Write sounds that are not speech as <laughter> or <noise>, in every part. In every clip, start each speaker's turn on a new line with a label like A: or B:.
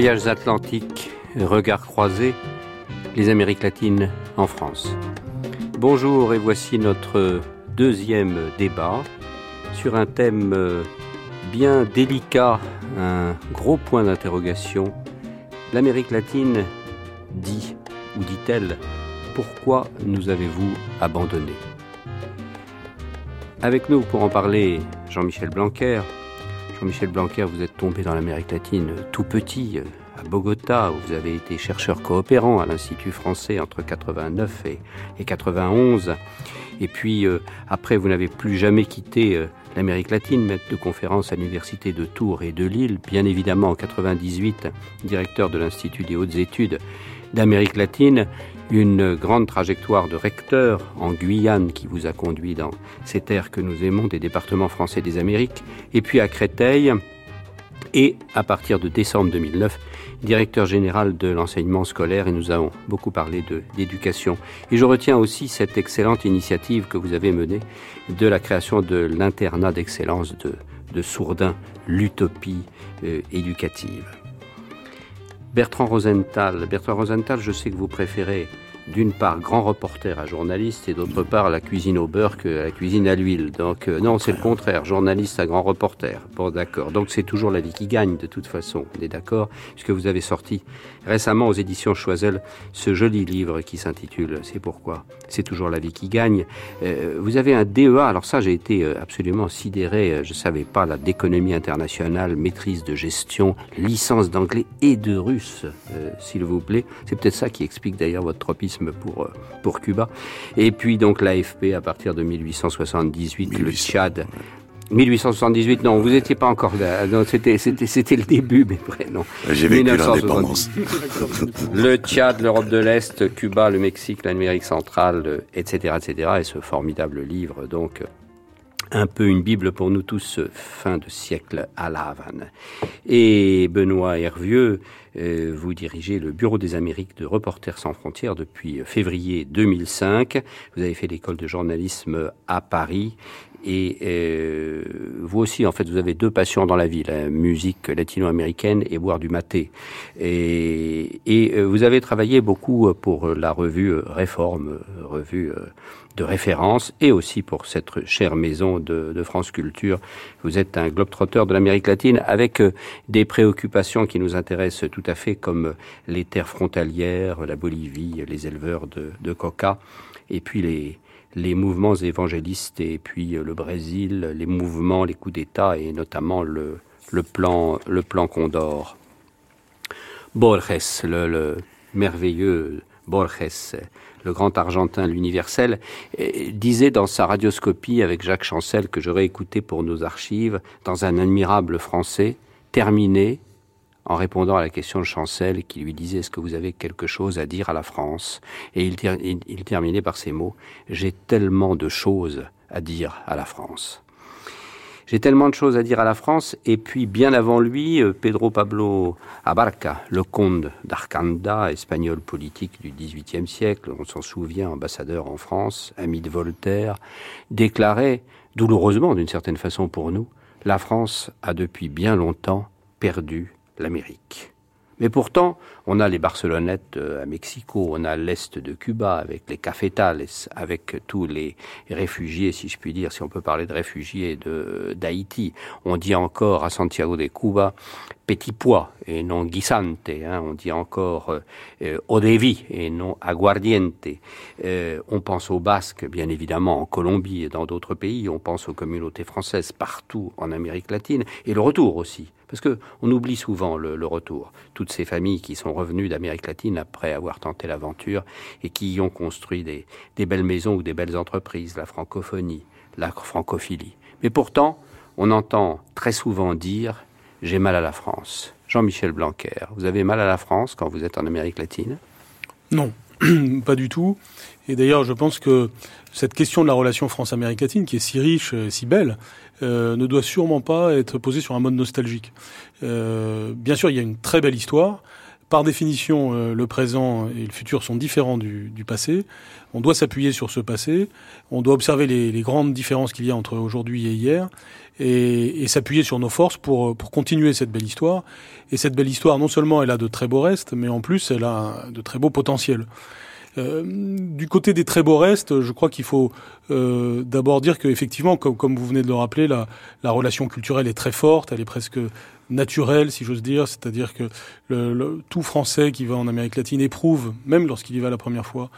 A: Voyages atlantiques, regards croisés, les Amériques latines en France. Bonjour et voici notre deuxième débat sur un thème euh, bien délicat, un gros point d'interrogation. L'Amérique latine dit, ou dit-elle, pourquoi nous avez-vous abandonnés? Avec nous pour en parler, Jean-Michel Blanquer. Jean-Michel Blanquer, vous êtes tombé dans l'Amérique latine tout petit, à Bogota, où vous avez été chercheur coopérant à l'Institut français entre 89 et, et 91. Et puis, euh, après, vous n'avez plus jamais quitté euh, l'Amérique latine, maître de conférence à l'Université de Tours et de Lille, bien évidemment en 98, directeur de l'Institut des hautes études d'Amérique latine, une grande trajectoire de recteur en Guyane qui vous a conduit dans ces terres que nous aimons des départements français des Amériques, et puis à Créteil, et à partir de décembre 2009, directeur général de l'enseignement scolaire et nous avons beaucoup parlé d'éducation. Et je retiens aussi cette excellente initiative que vous avez menée de la création de l'internat d'excellence de, de Sourdin, l'utopie euh, éducative. Bertrand Rosenthal, Bertrand Rosenthal, je sais que vous préférez d'une part grand reporter à journaliste et d'autre part la cuisine au beurre que la cuisine à l'huile. Donc euh, non, c'est le contraire, journaliste à grand reporter. Bon d'accord. Donc c'est toujours la vie qui gagne de toute façon. On est d'accord puisque vous avez sorti récemment aux éditions Choiseul ce joli livre qui s'intitule C'est pourquoi? C'est toujours la vie qui gagne. Euh, vous avez un DEA. Alors ça j'ai été euh, absolument sidéré. Je savais pas la d'économie internationale, maîtrise de gestion, licence d'anglais et de russe, s'il vous plaît. C'est peut-être ça qui explique d'ailleurs votre tropisme pour, euh, pour Cuba. Et puis donc l'AFP à partir de 1878, le Tchad. 1878, non, vous n'étiez pas encore là. C'était, c'était, c'était le début, mais vrai, non.
B: J'ai vécu l'indépendance.
A: le Tchad, l'Europe de l'Est, Cuba, le Mexique, l'Amérique centrale, etc., etc. Et ce formidable livre, donc, un peu une Bible pour nous tous, fin de siècle à La Havane. Et Benoît Hervieux, euh, vous dirigez le Bureau des Amériques de Reporters sans frontières depuis février 2005. Vous avez fait l'école de journalisme à Paris. Et euh, vous aussi, en fait, vous avez deux passions dans la vie, la musique latino-américaine et boire du maté. Et, et euh, vous avez travaillé beaucoup pour la revue Réforme, revue de référence et aussi pour cette chère maison de, France Culture. Vous êtes un globe-trotteur de l'Amérique latine avec euh, des préoccupations qui nous intéressent tout à fait comme les terres frontalières, la Bolivie, les éleveurs de, coca et puis les, mouvements évangélistes et puis euh, le Brésil, les mouvements, les coups d'État et notamment le, plan, Condor. Borges, le merveilleux Borges, le grand argentin, l'universel, disait dans sa radioscopie avec Jacques Chancel, que j'aurais écouté pour nos archives, dans un admirable français, terminé en répondant à la question de Chancel qui lui disait est-ce que vous avez quelque chose à dire à la France? Et il, il terminait par ces mots j'ai tellement de choses à dire à la France. J'ai tellement de choses à dire à la France. Et puis, bien avant lui, euh, Pedro Pablo Abarca, le comte d'Arcanda, espagnol politique du XVIIIe siècle, on s'en souvient, ambassadeur en France, ami de Voltaire, déclarait, douloureusement d'une certaine façon pour nous, la France a depuis bien longtemps perdu l'Amérique. Mais pourtant, on a les Barcelonettes euh, à Mexico, on a l'Est de Cuba avec les cafetales, avec tous les réfugiés, si je puis dire, si on peut parler de réfugiés d'Haïti. On dit encore à Santiago de Cuba petit pois et non guisante. Hein, on dit encore euh, euh odevi et non aguardiente. Euh, on pense aux Basques, bien évidemment, en Colombie et dans d'autres pays. On pense aux communautés françaises partout en Amérique latine et le retour aussi. Parce que on oublie souvent le, retour. Toutes ces familles qui sont revenues d'Amérique latine après avoir tenté l'aventure et qui y ont construit des, des belles maisons ou des belles entreprises, la francophonie, la francophilie. Mais pourtant, on entend très souvent dire j'ai mal à la France. Jean-Michel Blanquer, vous avez mal à la France quand vous êtes en Amérique latine?
C: Non, <clears throat> pas du tout. Et d'ailleurs, je pense que cette question de la relation France-Amérique latine, qui est si riche, si belle, euh, ne doit sûrement pas être posée sur un mode nostalgique. Euh, bien sûr, il y a une très belle histoire. par définition, le présent et le futur sont différents du, passé. On doit s'appuyer sur ce passé. On doit observer les, grandes différences qu'il y a entre aujourd'hui et hier et, s'appuyer sur nos forces pour continuer cette belle histoire. Et cette belle histoire, non seulement elle a de très beaux restes, mais en plus elle a de très beaux potentiels. Euh, du côté des très beaux restes, je crois qu'il faut euh, d'abord dire qu'effectivement, comme, comme vous venez de le rappeler, la, la, relation culturelle est très forte, elle est presque naturelle, si j'ose dire, c'est-à-dire que le, tout Français qui va en Amérique latine éprouve, même lorsqu'il y va la première fois,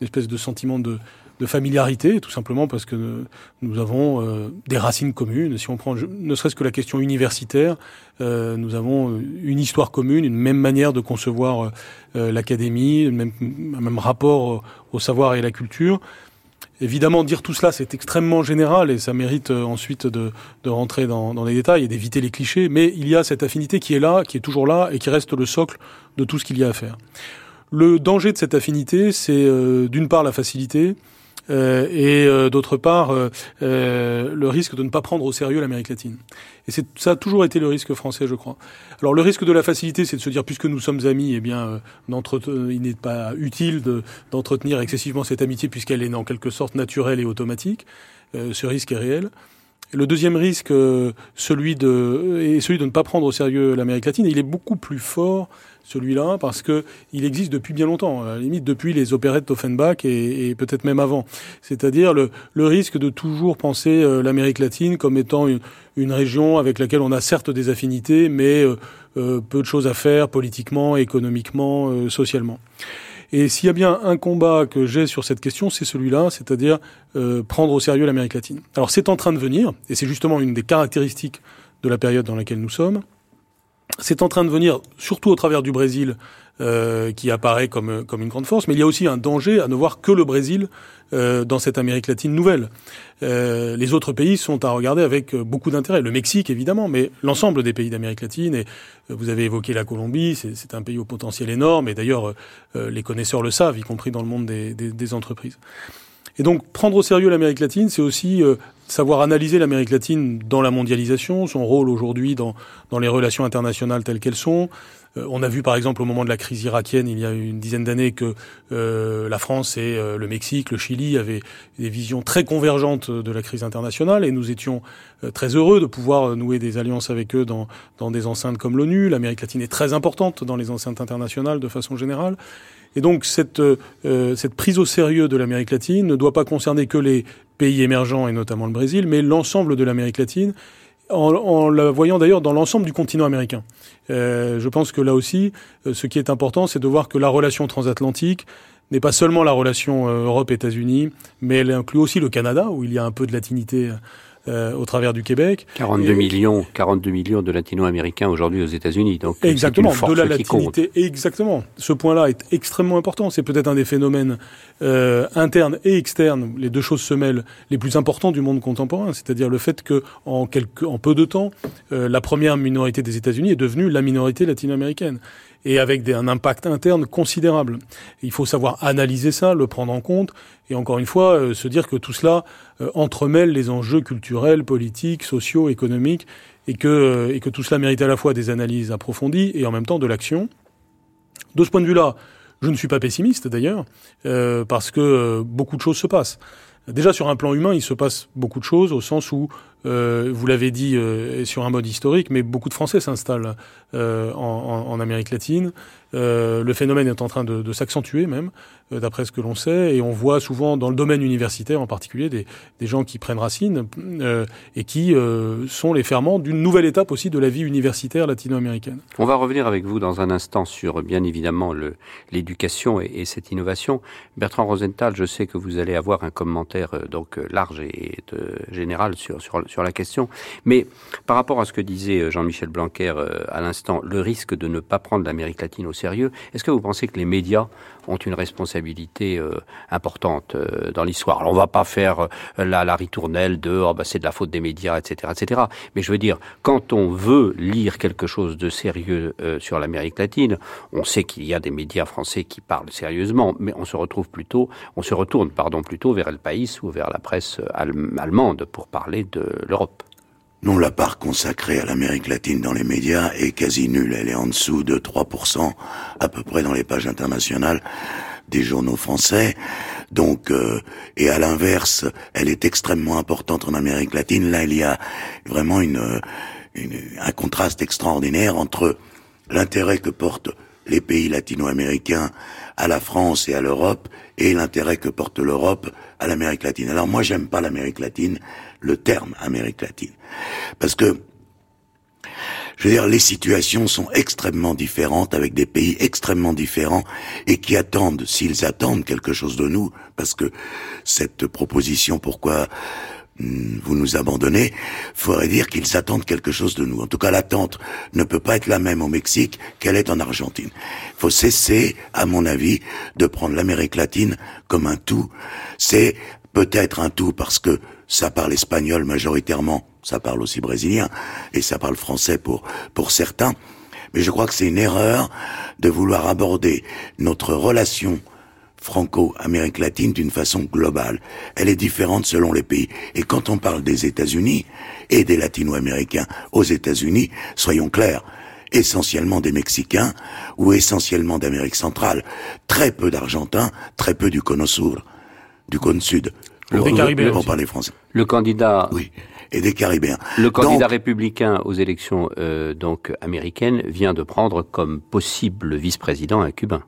C: une espèce de sentiment de, de familiarité, tout simplement parce que nous avons euh, des racines communes. Si on prend ne serait-ce que la question universitaire, euh, nous avons une histoire commune, une même manière de concevoir euh, l'académie, un même, rapport au savoir et à la culture. Évidemment, dire tout cela, c'est extrêmement général et ça mérite ensuite de, rentrer dans, les détails et d'éviter les clichés. Mais il y a cette affinité qui est là, qui est toujours là et qui reste le socle de tout ce qu'il y a à faire. Le danger de cette affinité, c'est d'une part la facilité, euh, et euh, d'autre part euh, le risque de ne pas prendre au sérieux l'Amérique latine. Et ça a toujours été le risque français, je crois. Alors le risque de la facilité, c'est de se dire puisque nous sommes amis, eh bien, il n'est pas utile d'entretenir excessivement cette amitié puisqu'elle est en quelque sorte naturelle et automatique. ce risque est réel. Le deuxième risque, celui de, est celui de ne pas prendre au sérieux l'Amérique latine. Il est beaucoup plus fort celui-là, parce que il existe depuis bien longtemps, à la limite depuis les opérettes d'Offenbach et, peut-être même avant. C'est-à-dire le, risque de toujours penser euh, l'Amérique latine comme étant une, région avec laquelle on a certes des affinités, mais euh, euh peu de choses à faire politiquement, économiquement, socialement. Et s'il y a bien un combat que j'ai sur cette question, c'est celui-là, c'est-à-dire prendre au sérieux l'Amérique latine. Alors c'est en train de venir, et c'est justement une des caractéristiques de la période dans laquelle nous sommes. C'est en train de venir, surtout au travers du Brésil, euh, qui apparaît comme, comme une grande force, mais il y a aussi un danger à ne voir que le Brésil euh, dans cette Amérique latine nouvelle. Euh, les autres pays sont à regarder avec beaucoup d'intérêt. Le Mexique, évidemment, mais l'ensemble des pays d'Amérique latine. Et euh, vous avez évoqué la Colombie, c'est un pays au potentiel énorme, et d'ailleurs, euh, les connaisseurs le savent, y compris dans le monde des, des, entreprises. Et donc, prendre au sérieux l'Amérique latine, c'est aussi savoir analyser l'Amérique latine dans la mondialisation, son rôle aujourd'hui dans, dans les relations internationales telles qu'elles sont. Euh, on a vu par exemple au moment de la crise irakienne il y a une dizaine d'années que euh, la France et euh, le Mexique, le Chili avaient des visions très convergentes de la crise internationale et nous étions euh, très heureux de pouvoir nouer des alliances avec eux dans, dans des enceintes comme l'ONU. L'Amérique latine est très importante dans les enceintes internationales de façon générale. Et donc cette, euh, cette prise au sérieux de l'Amérique latine ne doit pas concerner que les pays émergents et notamment le Brésil, mais l'ensemble de l'Amérique latine, en, la voyant d'ailleurs dans l'ensemble du continent américain. Euh, je pense que là aussi, euh, ce qui est important, c'est de voir que la relation transatlantique n'est pas seulement la relation euh, Europe-États-Unis, mais elle inclut aussi le Canada, où il y a un peu de latinité euh, au travers du Québec.
A: 42 et, millions, 42 millions de latino-américains aujourd'hui aux États-Unis. Donc
C: exactement, de la latinité. Exactement. Ce point-là est extrêmement important. C'est peut-être un des phénomènes euh, internes et externes, les deux choses se mêlent, les plus importants du monde contemporain. C'est-à-dire le fait que en, quelques, en peu de temps, euh, la première minorité des États-Unis est devenue la minorité latino-américaine et avec des, un impact interne considérable. Il faut savoir analyser ça, le prendre en compte, et encore une fois, euh, se dire que tout cela euh, entremêle les enjeux culturels, politiques, sociaux, économiques, et que, euh, et que tout cela mérite à la fois des analyses approfondies et en même temps de l'action. De ce point de vue-là, je ne suis pas pessimiste d'ailleurs, euh, parce que beaucoup de choses se passent. Déjà sur un plan humain, il se passe beaucoup de choses au sens où euh, vous l'avez dit euh, sur un mode historique, mais beaucoup de Français s'installent euh, en, Amérique latine. Euh, le phénomène est en train de, s'accentuer même, euh, d'après ce que l'on sait, et on voit souvent dans le domaine universitaire en particulier des, gens qui prennent racine et qui sont les ferments d'une nouvelle étape aussi de la vie universitaire latino-américaine.
A: On va revenir avec vous dans un instant sur bien évidemment l'éducation et, et, cette innovation. Bertrand Rosenthal, je sais que vous allez avoir un commentaire donc large et général sur, sur la question. Mais par rapport à ce que disait Jean-Michel Blanquer à l'instant, le risque de ne pas prendre l'Amérique latine au sérieux, est-ce que vous pensez que les médias ont une responsabilité euh, importante euh, dans l'histoire? On va pas faire euh, la, ritournelle de oh, bah, c'est de la faute des médias, etc., etc. Mais je veux dire, quand on veut lire quelque chose de sérieux sur l'Amérique latine, on sait qu'il y a des médias français qui parlent sérieusement, mais on se retrouve plutôt, on se retourne pardon plutôt vers El País ou vers la presse allemande pour parler de l'Europe.
B: Non, la part consacrée à l'Amérique latine dans les médias est quasi nulle. Elle est en dessous de 3% à peu près dans les pages internationales des journaux français. Donc, euh, et à l'inverse, elle est extrêmement importante en Amérique latine. Là, il y a vraiment une, un contraste extraordinaire entre l'intérêt que portent les pays latino-américains à la France et à l'Europe et l'intérêt que porte l'Europe à l'Amérique latine. Alors moi, j'aime pas l'Amérique latine, le terme Amérique latine, parce que je veux dire, les situations sont extrêmement différentes avec des pays extrêmement différents et qui attendent, s'ils attendent quelque chose de nous, parce que cette proposition, pourquoi hmm, vous nous abandonnez, faudrait dire qu'ils attendent quelque chose de nous. En tout cas, l'attente ne peut pas être la même au Mexique qu'elle est en Argentine. Il faut cesser, à mon avis, de prendre l'Amérique latine comme un tout. C'est peut-être un tout parce que ça parle espagnol majoritairement, ça parle aussi brésilien, et ça parle français pour, pour certains. Mais je crois que c'est une erreur de vouloir aborder notre relation franco-Amérique latine d'une façon globale. Elle est différente selon les pays. Et quand on parle des États-Unis et des latino-américains aux États-Unis, soyons clairs, essentiellement des Mexicains ou essentiellement d'Amérique centrale, très peu d'Argentins, très peu du Cono du Cône Sud.
C: Le, Caribéens.
B: On parler français.
A: Le candidat.
B: Oui. Et des Caribéens.
A: Le candidat républicain aux élections euh, donc américaines vient de prendre comme possible vice-président un Cubain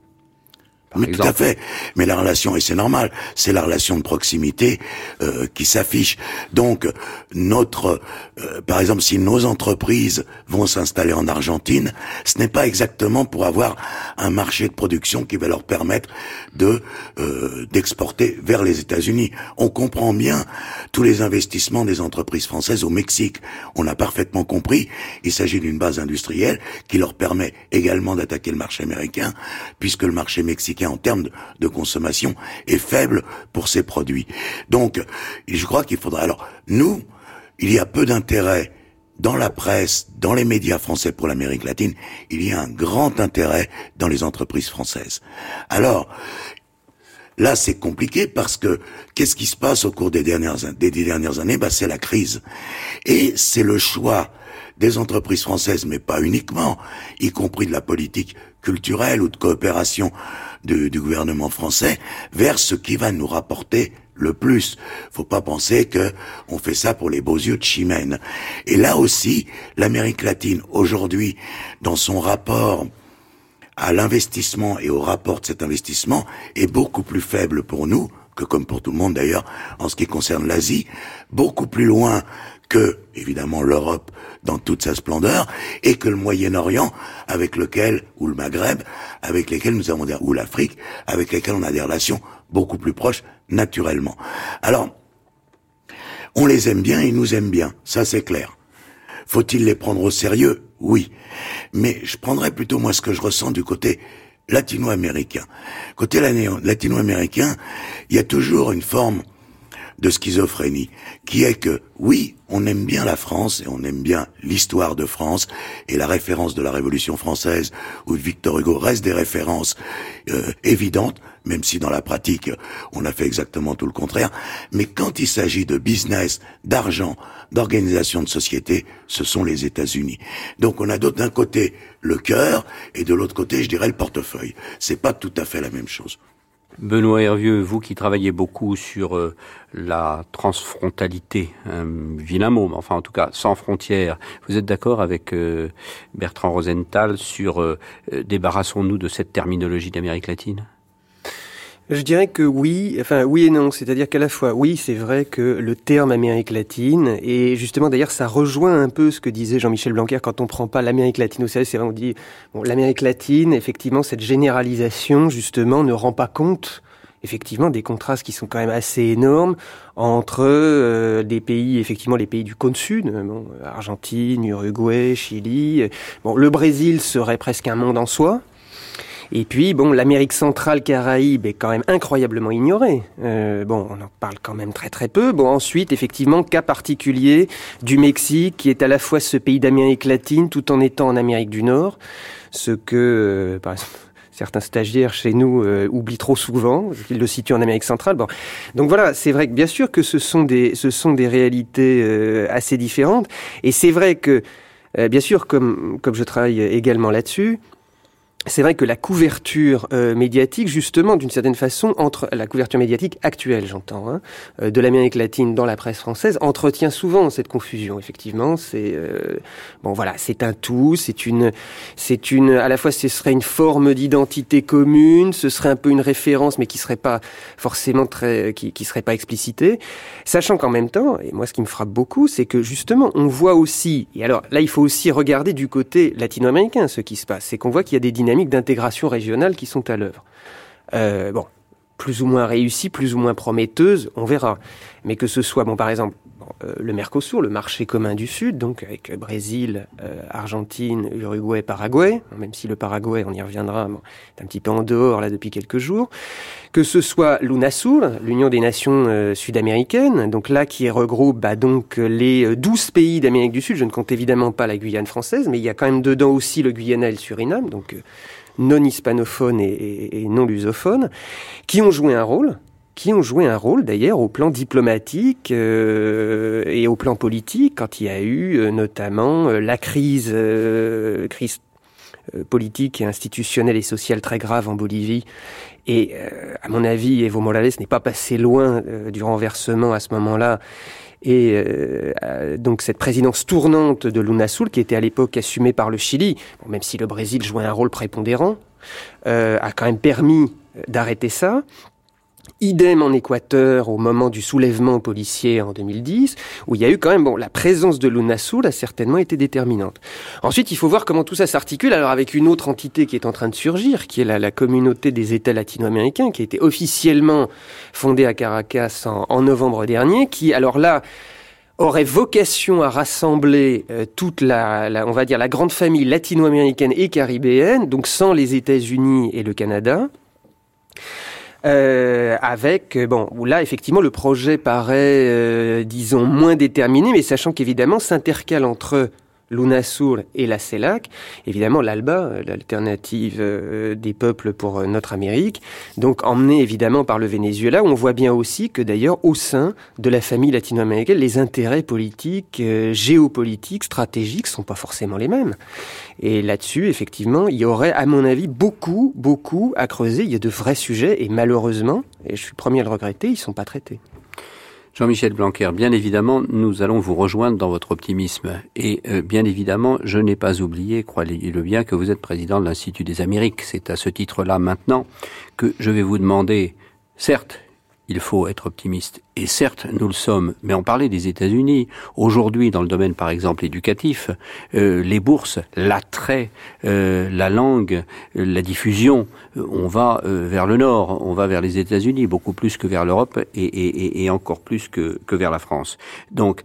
B: oui, tout à fait. Mais la relation, et c'est normal, c'est la relation de proximité euh, qui s'affiche. Donc, notre, euh, par exemple, si nos entreprises vont s'installer en Argentine, ce n'est pas exactement pour avoir un marché de production qui va leur permettre de euh, d'exporter vers les États-Unis. On comprend bien tous les investissements des entreprises françaises au Mexique. On a parfaitement compris. Il s'agit d'une base industrielle qui leur permet également d'attaquer le marché américain, puisque le marché mexicain en termes de, consommation est faible pour ces produits. Donc, je crois qu'il faudra. Alors, nous, il y a peu d'intérêt dans la presse, dans les médias français pour l'Amérique latine, il y a un grand intérêt dans les entreprises françaises. Alors, là, c'est compliqué parce que qu'est-ce qui se passe au cours des dernières, des dernières années? Bah, C'est la crise. Et c'est le choix des entreprises françaises, mais pas uniquement, y compris de la politique culturelle ou de coopération du gouvernement français vers ce qui va nous rapporter le plus. Faut pas penser que on fait ça pour les beaux yeux de Chimène. Et là aussi, l'Amérique latine aujourd'hui, dans son rapport à l'investissement et au rapport de cet investissement, est beaucoup plus faible pour nous que comme pour tout le monde d'ailleurs en ce qui concerne l'Asie, beaucoup plus loin que, évidemment, l'Europe dans toute sa splendeur, et que le Moyen-Orient, avec lequel, ou le Maghreb, avec lesquels nous avons des, ou l'Afrique, avec lesquels on a des relations beaucoup plus proches, naturellement. Alors, on les aime bien, ils nous aiment bien, ça c'est clair. Faut-il les prendre au sérieux? Oui. Mais je prendrais plutôt moi ce que je ressens du côté latino-américain. Côté latino-américain, il y a toujours une forme de schizophrénie, qui est que, oui, on aime bien la France et on aime bien l'histoire de France et la référence de la Révolution française ou de Victor Hugo reste des références euh, évidentes, même si dans la pratique on a fait exactement tout le contraire. Mais quand il s'agit de business, d'argent, d'organisation de société, ce sont les États-Unis. Donc on a d'un côté le cœur et de l'autre côté, je dirais, le portefeuille. C'est pas tout à fait la même chose.
A: Benoît Hervieux, vous qui travaillez beaucoup sur euh, la transfrontalité, un vilain mot, mais enfin en tout cas sans frontières, vous êtes d'accord avec euh, Bertrand Rosenthal sur euh, débarrassons-nous de cette terminologie d'Amérique latine?
D: Je dirais que oui, enfin oui et non. C'est-à-dire qu'à la fois, oui, c'est vrai que le terme Amérique latine, et justement d'ailleurs ça rejoint un peu ce que disait Jean-Michel Blanquer quand on prend pas l'Amérique latine au sérieux, c'est vrai, on dit, l'Amérique latine, effectivement, cette généralisation, justement, ne rend pas compte effectivement des contrastes qui sont quand même assez énormes entre euh, des pays, effectivement les pays du cône sud, bon, Argentine, Uruguay, Chili. Bon, le Brésil serait presque un monde en soi. Et puis, bon, l'Amérique centrale Caraïbe est quand même incroyablement ignorée. Euh, bon, on en parle quand même très très peu. Bon, ensuite, effectivement, cas particulier du Mexique, qui est à la fois ce pays d'Amérique latine tout en étant en Amérique du Nord. Ce que, euh, par exemple, <laughs> certains stagiaires chez nous oublient trop souvent qu'ils le situent en Amérique centrale. Bon, donc voilà, c'est vrai que bien sûr que ce sont des ce sont des réalités assez différentes, et c'est vrai que bien sûr comme comme je travaille également là-dessus c'est vrai que la couverture euh, médiatique, justement, d'une certaine façon, entre la couverture médiatique actuelle, j'entends, hein, euh, de l'Amérique latine dans la presse française, entretient souvent cette confusion. Effectivement, c'est euh, bon, voilà, c'est un tout, c'est une, c'est une, à la fois, ce serait une forme d'identité commune, ce serait un peu une référence, mais qui serait pas forcément très, qui, qui serait pas explicitée, sachant qu'en même temps, et moi, ce qui me frappe beaucoup, c'est que justement, on voit aussi, et alors là, il faut aussi regarder du côté latino-américain ce qui se passe, c'est qu'on voit qu'il y a des dynamiques d'intégration régionale qui sont à l'œuvre. Euh, bon, plus ou moins réussies, plus ou moins prometteuses, on verra. Mais que ce soit, bon, par exemple, le Mercosur, le marché commun du Sud, donc avec Brésil, euh, Argentine, Uruguay, Paraguay, même si le Paraguay, on y reviendra, un petit peu en dehors là depuis quelques jours, que ce soit l'UNASUR, l'Union des Nations sud-américaines, donc là qui regroupe bah, les 12 pays d'Amérique du Sud, je ne compte évidemment pas la Guyane française, mais il y a quand même dedans aussi le Guyana et le Suriname, donc non hispanophones et, et non lusophones, qui ont joué un rôle qui ont joué un rôle d'ailleurs au plan diplomatique euh, et au plan politique quand il y a eu euh, notamment euh, la crise, crise politique et institutionnelle et sociale très grave en Bolivie. Et à mon avis, Evo Morales n'est pas passé loin du renversement à ce moment-là. Et donc cette présidence tournante de l'UNASUL, qui était à l'époque assumée par le Chili, même si le Brésil jouait un rôle prépondérant, a quand même permis d'arrêter ça. Idem en Équateur au moment du soulèvement policier en 2010, où il y a eu quand même, bon, la présence de l'UNASUR a certainement été déterminante. Ensuite, il faut voir comment tout ça s'articule alors avec une autre entité qui est en train de surgir, qui est la, la communauté des États latino-américains, qui a été officiellement fondée à Caracas en, novembre dernier, qui, alors là, aurait vocation à rassembler euh, toute la, on va dire, la grande famille latino-américaine et caribéenne, donc sans les États-Unis et le Canada. Euh, avec bon où là effectivement le projet paraît euh, disons moins déterminé mais sachant qu'évidemment s'intercale entre l'UNASUR et la CELAC, évidemment l'ALBA, euh, l'alternative euh, des peuples pour euh, notre Amérique, donc emmené évidemment par le Venezuela, on voit bien aussi que d'ailleurs au sein de la famille latino-américaine, les intérêts politiques, géopolitiques, stratégiques sont pas forcément les mêmes. Et là-dessus, effectivement, il y aurait, à mon avis, beaucoup, beaucoup à creuser. Il y a de vrais sujets et malheureusement, et je suis le premier à le regretter, ils sont pas traités.
A: Jean-Michel Blanquer, bien évidemment, nous allons vous rejoindre dans votre optimisme. Et euh, bien évidemment, je n'ai pas oublié, croyez-le bien, que vous êtes président de l'Institut des Amériques. C'est à ce titre-là maintenant que je vais vous demander, certes, il faut être optimiste. Et certes, nous le sommes, mais on parlait des États-Unis. Aujourd'hui, dans le domaine, par exemple, éducatif, euh, les bourses, l'attrait, euh, la langue, euh, la diffusion, on va vers le Nord, on va vers les États-Unis, beaucoup plus que vers l'Europe et, et, et, encore plus que, que vers la France. Donc,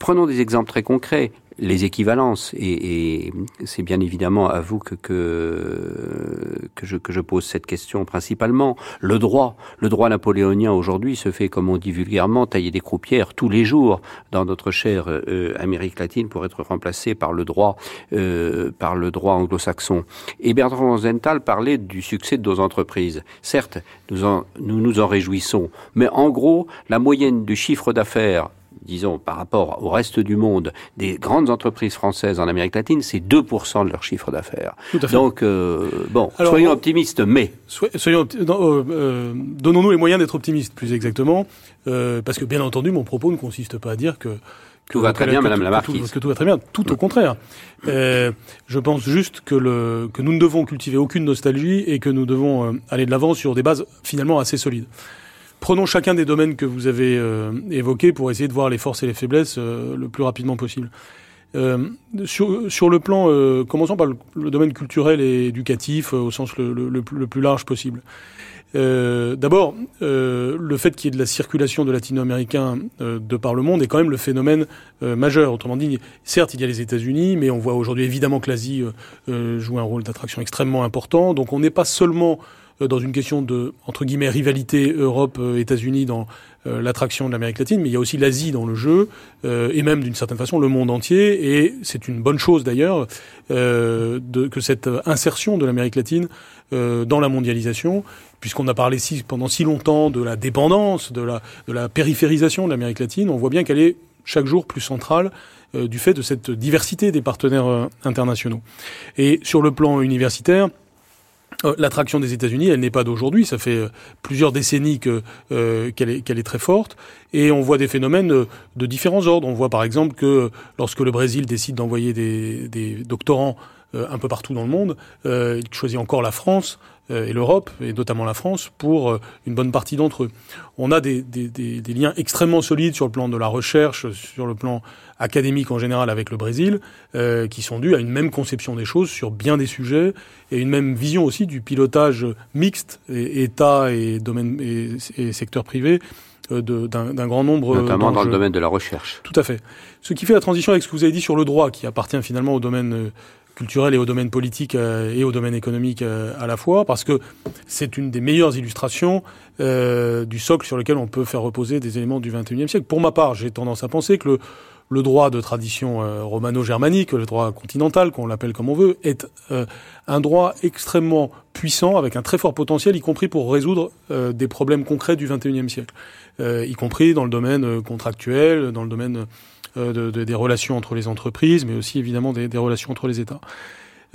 A: prenons des exemples très concrets les équivalences. Et, et c'est bien évidemment à vous que, que, que, je, que je pose cette question principalement. Le droit, le droit napoléonien aujourd'hui se fait, comme on dit vulgairement, tailler des croupières tous les jours dans notre chère euh, Amérique latine pour être remplacé par le droit, euh, par le droit anglo-saxon. Et Bertrand Zental parlait du succès de nos entreprises. Certes, nous nous en réjouissons, mais en gros, la moyenne du chiffre d'affaires disons, par rapport au reste du monde, des grandes entreprises françaises en Amérique latine, c'est 2% de leur chiffre d'affaires. Donc, euh, bon, soyons optimistes, mais...
C: soyons, euh, euh, donnons-nous les moyens d'être optimistes, plus exactement, parce que, bien entendu, mon propos ne consiste pas à dire que...
A: tout va très bien, Madame la Marquise.
C: Que tout, va très bien, tout au contraire. je pense juste que, le, que nous ne devons cultiver aucune nostalgie et que nous devons aller de l'avant sur des bases finalement assez solides. Prenons chacun des domaines que vous avez euh, évoqués pour essayer de voir les forces et les faiblesses euh, le plus rapidement possible. Euh, sur, le plan, commençons par le, domaine culturel et éducatif au sens le, plus large possible. D'abord, le fait qu'il y ait de la circulation de latino-américains de par le monde est quand même le phénomène majeur. Autrement dit, certes, il y a les États-Unis, mais on voit aujourd'hui évidemment que l'Asie joue un rôle d'attraction extrêmement important. Donc, on n'est pas seulement dans une question de entre guillemets rivalité Europe-États-Unis dans l'attraction de l'Amérique latine, mais il y a aussi l'Asie dans le jeu et même d'une certaine façon le monde entier. Et c'est une bonne chose d'ailleurs que cette insertion de l'Amérique latine dans la mondialisation, puisqu'on a parlé si, pendant si longtemps de la dépendance, de la, de la périphérisation de l'Amérique latine, on voit bien qu'elle est chaque jour plus centrale euh, du fait de cette diversité des partenaires euh, internationaux. Et sur le plan universitaire, euh, L'attraction des États-Unis, elle n'est pas d'aujourd'hui. Ça fait plusieurs décennies que qu'elle est, très forte, et on voit des phénomènes de différents ordres. On voit par exemple que lorsque le Brésil décide d'envoyer des doctorants un peu partout dans le monde, il choisit encore la France euh, et l'Europe, et notamment la France, pour euh, une bonne partie d'entre eux. On a des, des, des, des, liens extrêmement solides sur le plan de la recherche, sur le plan académique en général avec le Brésil, euh, qui sont dus à une même conception des choses sur bien des sujets, et une même vision aussi du pilotage mixte, et, État et, domaine, et, et secteur privé, euh, d'un grand nombre
A: Notamment dans le domaine de la recherche.
C: Tout à fait. Ce qui fait la transition avec ce que vous avez dit sur le droit, qui appartient finalement au domaine culturel et au domaine politique euh, et au domaine économique euh, à la fois, parce que c'est une des meilleures illustrations euh, du socle sur lequel on peut faire reposer des éléments du XXIe siècle. Pour ma part, j'ai tendance à penser que le, le droit de tradition romano-germanique, le droit continental, qu'on l'appelle comme on veut, est un droit extrêmement puissant, avec un très fort potentiel, y compris pour résoudre des problèmes concrets du XXIe siècle, y compris dans le domaine contractuel, dans le domaine euh, de, des relations entre les entreprises, mais aussi évidemment des, relations entre les États.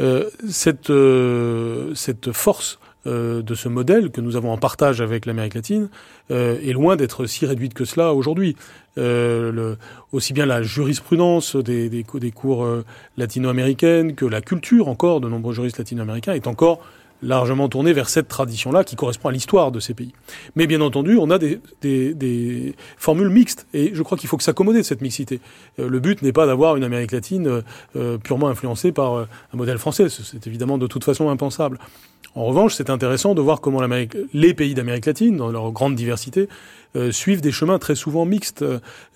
C: Euh, cette, euh, cette force de ce modèle que nous avons en partage avec l'Amérique latine est loin d'être si réduite que cela aujourd'hui. Aussi bien la jurisprudence des, des cours latino-américaines que la culture encore de nombreux juristes latino-américains est encore largement tourné vers cette tradition-là qui correspond à l'histoire de ces pays. Mais bien entendu, on a des formules mixtes et je crois qu'il faut que s'accommoder de cette mixité. Euh, le but n'est pas d'avoir une Amérique latine euh, euh, purement influencée par un modèle français. C'est évidemment de toute façon impensable. En revanche, c'est intéressant de voir comment les pays d'Amérique latine, dans leur grande diversité, euh, suivent des chemins très souvent mixtes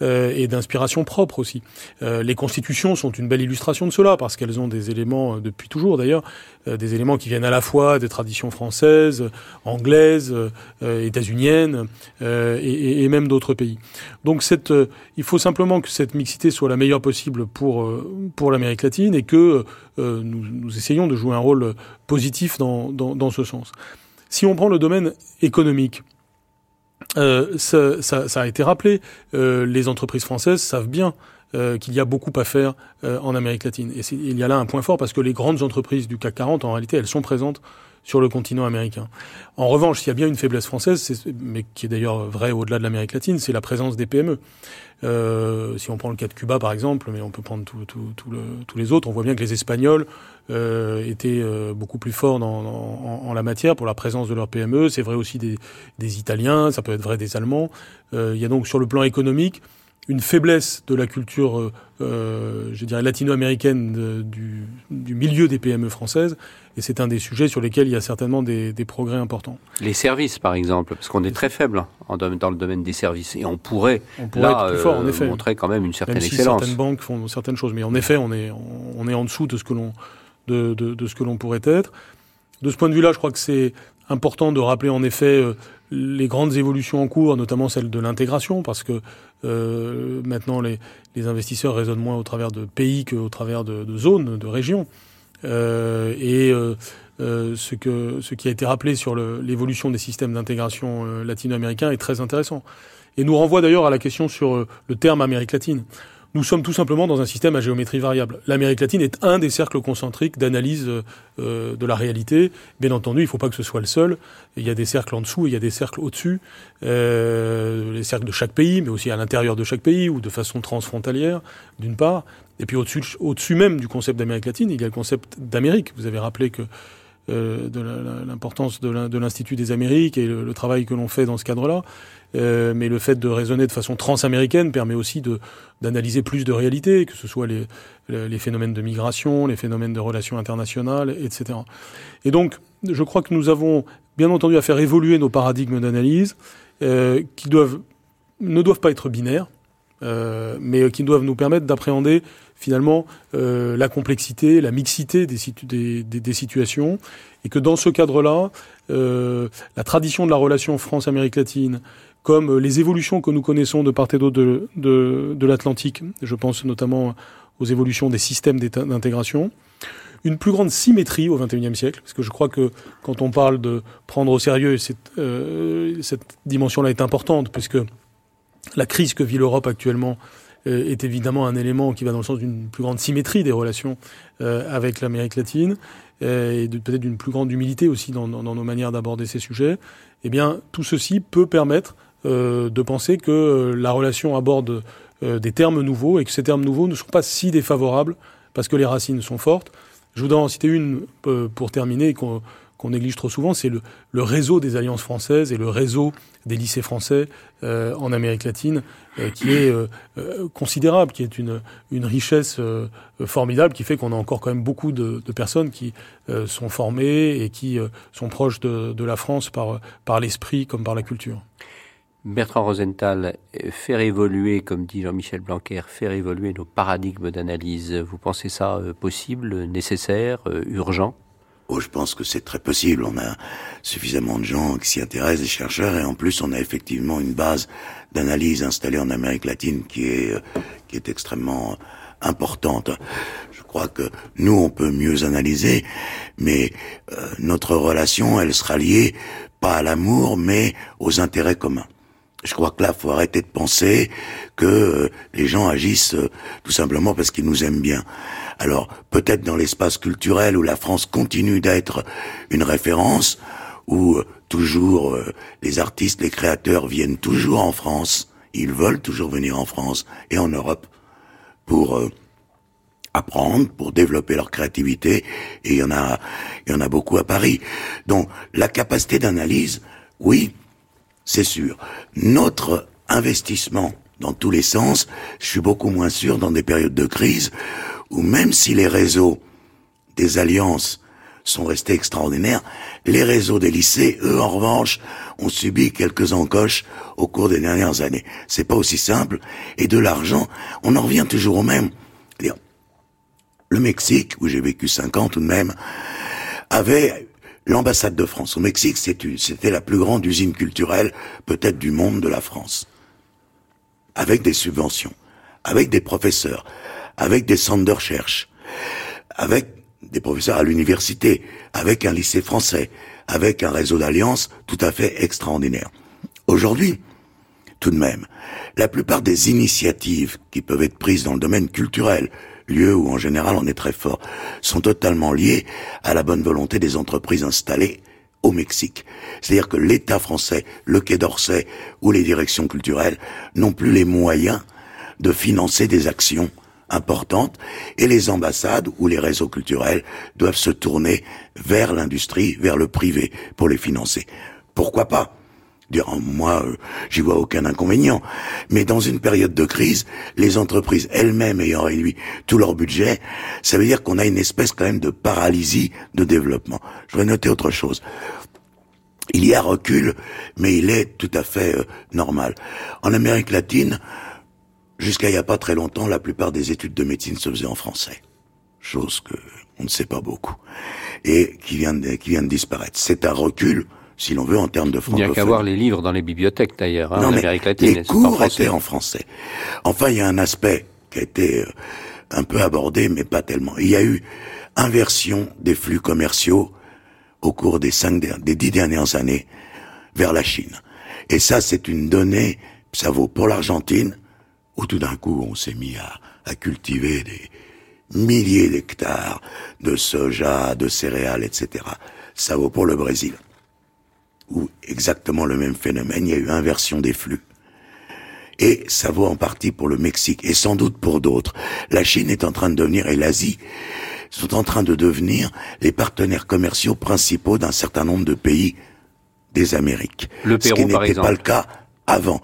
C: euh, et d'inspiration propre aussi. Euh, les constitutions sont une belle illustration de cela parce qu'elles ont des éléments, depuis toujours d'ailleurs, des éléments qui viennent à la fois des traditions françaises, anglaises, états-uniennes et, et, même d'autres pays. Donc cette, il faut simplement que cette mixité soit la meilleure possible pour pour l'Amérique latine et que nous, nous, essayons de jouer un rôle positif dans, dans, ce sens. Si on prend le domaine économique, euh, ça, a été rappelé. Euh, les entreprises françaises savent bien euh, qu'il y a beaucoup à faire euh, en Amérique latine. Et il y a là un point fort parce que les grandes entreprises du CAC 40, en réalité, elles sont présentes sur le continent américain. En revanche, s'il y a bien une faiblesse française, mais qui est d'ailleurs vrai au-delà de l'Amérique latine, c'est la présence des PME. Euh, si on prend le cas de Cuba, par exemple, mais on peut prendre tous les autres, on voit bien que les Espagnols euh, étaient euh, beaucoup plus forts dans, en, en, la matière pour la présence de leurs PME. C'est vrai aussi des, des, Italiens, ça peut être vrai des Allemands. Euh, il y a donc sur le plan économique une faiblesse de la culture, euh, euh je dirais, latino-américaine du, du, milieu des PME françaises. Et c'est un des sujets sur lesquels il y a certainement des, des progrès importants.
A: Les services, par exemple, parce qu'on est très faible hein, dans le domaine des services. Et on pourrait,
C: on pourrait là, être plus fort, en effet.
A: montrer quand même une certaine
C: même si
A: excellence.
C: Certaines banques font certaines choses. Mais en effet, on est, on est en dessous de ce que l'on de, de, de, ce que l'on pourrait être. De ce point de vue-là, je crois que c'est important de rappeler en effet euh, les grandes évolutions en cours, notamment celle de l'intégration, parce que euh, maintenant les, investisseurs raisonnent moins au travers de pays qu'au travers de, zones, de régions. Euh, et euh, ce, ce qui a été rappelé sur l'évolution des systèmes d'intégration latino-américains est très intéressant. Et nous renvoie d'ailleurs à la question sur le terme Amérique latine. Nous sommes tout simplement dans un système à géométrie variable. L'Amérique latine est un des cercles concentriques d'analyse euh, de la réalité. Bien entendu, il ne faut pas que ce soit le seul. Il y a des cercles en dessous et il y a des cercles au-dessus. Euh, les cercles de chaque pays, mais aussi à l'intérieur de chaque pays ou de façon transfrontalière, d'une part. Et puis au-dessus, même du concept d'Amérique latine, il y a le concept d'Amérique. Vous avez rappelé que de l'importance de l'Institut des Amériques et le, travail que l'on fait dans ce cadre-là. Euh, mais le fait de raisonner de façon transaméricaine permet aussi d'analyser plus de réalités, que ce soit les, phénomènes de migration, les phénomènes de relations internationales, etc. Et donc, je crois que nous avons bien entendu à faire évoluer nos paradigmes d'analyse, euh, qui ne doivent pas être binaires, euh, mais qui doivent nous permettre d'appréhender finalement la complexité, la mixité des, des, des, situations, et que dans ce cadre-là, la tradition de la relation France-Amérique latine, comme les évolutions que nous connaissons de part et d'autre de, de, de l'Atlantique, je pense notamment aux évolutions des systèmes d'intégration, une plus grande symétrie au XXIe siècle, parce que je crois que quand on parle de prendre au sérieux, cette, euh, cette dimension-là est importante, puisque la crise que vit l'Europe actuellement euh, est évidemment un élément qui va dans le sens d'une plus grande symétrie des relations euh, avec l'Amérique latine et peut-être d'une plus grande humilité aussi dans, nos manières d'aborder ces sujets. Eh bien, tout ceci peut permettre de penser que la relation aborde des termes nouveaux et que ces termes nouveaux ne sont pas si défavorables parce que les racines sont fortes. Je voudrais en citer une euh, pour terminer néglige trop souvent, c'est le, réseau des alliances françaises et le réseau des lycées français euh, en Amérique latine, euh, qui est considérable, qui est une, richesse formidable, qui fait qu'on a encore quand même beaucoup de, personnes qui sont formées et qui sont proches de, la France par, l'esprit comme par la culture.
A: Bertrand Rosenthal, faire évoluer, comme dit Jean-Michel Blanquer, faire évoluer nos paradigmes d'analyse, vous pensez ça euh, possible, nécessaire, euh, urgent?
B: Oh, je pense que c'est très possible. On a suffisamment de gens qui s'y intéressent, des chercheurs, et en plus, on a effectivement une base d'analyse installée en Amérique latine qui est euh, qui est extrêmement importante. Je crois que nous, on peut mieux analyser, mais notre relation, elle sera liée pas à l'amour, mais aux intérêts communs. Je crois que là, faut arrêter de penser que euh, les gens agissent euh, tout simplement parce qu'ils nous aiment bien. Alors, peut-être dans l'espace culturel où la France continue d'être une référence, où euh, toujours les artistes, les créateurs viennent toujours en France, ils veulent toujours venir en France et en Europe pour apprendre, pour développer leur créativité, et il y en a, il y en a beaucoup à Paris. Donc, la capacité d'analyse, oui, c'est sûr. Notre investissement dans tous les sens, je suis beaucoup moins sûr dans des périodes de crise où même si les réseaux des alliances sont restés extraordinaires, les réseaux des lycées, eux, en revanche, ont subi quelques encoches au cours des dernières années. C'est pas aussi simple. Et de l'argent, on en revient toujours au même. Le Mexique, où j'ai vécu cinq ans tout de même, avait L'ambassade de France au Mexique, c'était la plus grande usine culturelle, peut-être du monde de la France. Avec des subventions, avec des professeurs, avec des centres de recherche, avec des professeurs à l'université, avec un lycée français, avec un réseau d'alliances tout à fait extraordinaire. Aujourd'hui, tout de même, la plupart des initiatives qui peuvent être prises dans le domaine culturel, lieu où en général on est très fort, sont totalement liés à la bonne volonté des entreprises installées au Mexique. C'est-à-dire que l'État français, le Quai d'Orsay ou les directions culturelles n'ont plus les moyens de financer des actions importantes et les ambassades ou les réseaux culturels doivent se tourner vers l'industrie, vers le privé pour les financer. Pourquoi pas? Dire, moi, euh, j'y vois aucun inconvénient. Mais dans une période de crise, les entreprises elles-mêmes ayant réduit tout leur budget, ça veut dire qu'on a une espèce quand même de paralysie de développement. Je vais noter autre chose. Il y a recul, mais il est tout à fait euh, normal. En Amérique latine, jusqu'à il n'y a pas très longtemps, la plupart des études de médecine se faisaient en français. Chose que on ne sait pas beaucoup. Et qui vient de, qui vient de disparaître. C'est un recul, si l'on veut, en termes de francophonie.
A: Il n'y a qu'à voir les livres dans les bibliothèques d'ailleurs, hein, en Amérique latine.
B: Les cours étaient en français. Enfin, il y a un aspect qui a été euh, un peu abordé, mais pas tellement. Il y a eu inversion des flux commerciaux au cours des cinq, des dix dernières années vers la Chine. Et ça, c'est une donnée, ça vaut pour l'Argentine, où tout d'un coup, on s'est mis à, à cultiver des milliers d'hectares de soja, de céréales, etc. Ça vaut pour le Brésil où exactement le même phénomène, il y a eu inversion des flux. Et ça vaut en partie pour le Mexique et sans doute pour d'autres. La Chine est en train de devenir, et l'Asie, sont en train de devenir les partenaires commerciaux principaux d'un certain nombre de pays des Amériques.
A: Le Pérou,
B: ce qui n'était
A: pas
B: le cas avant.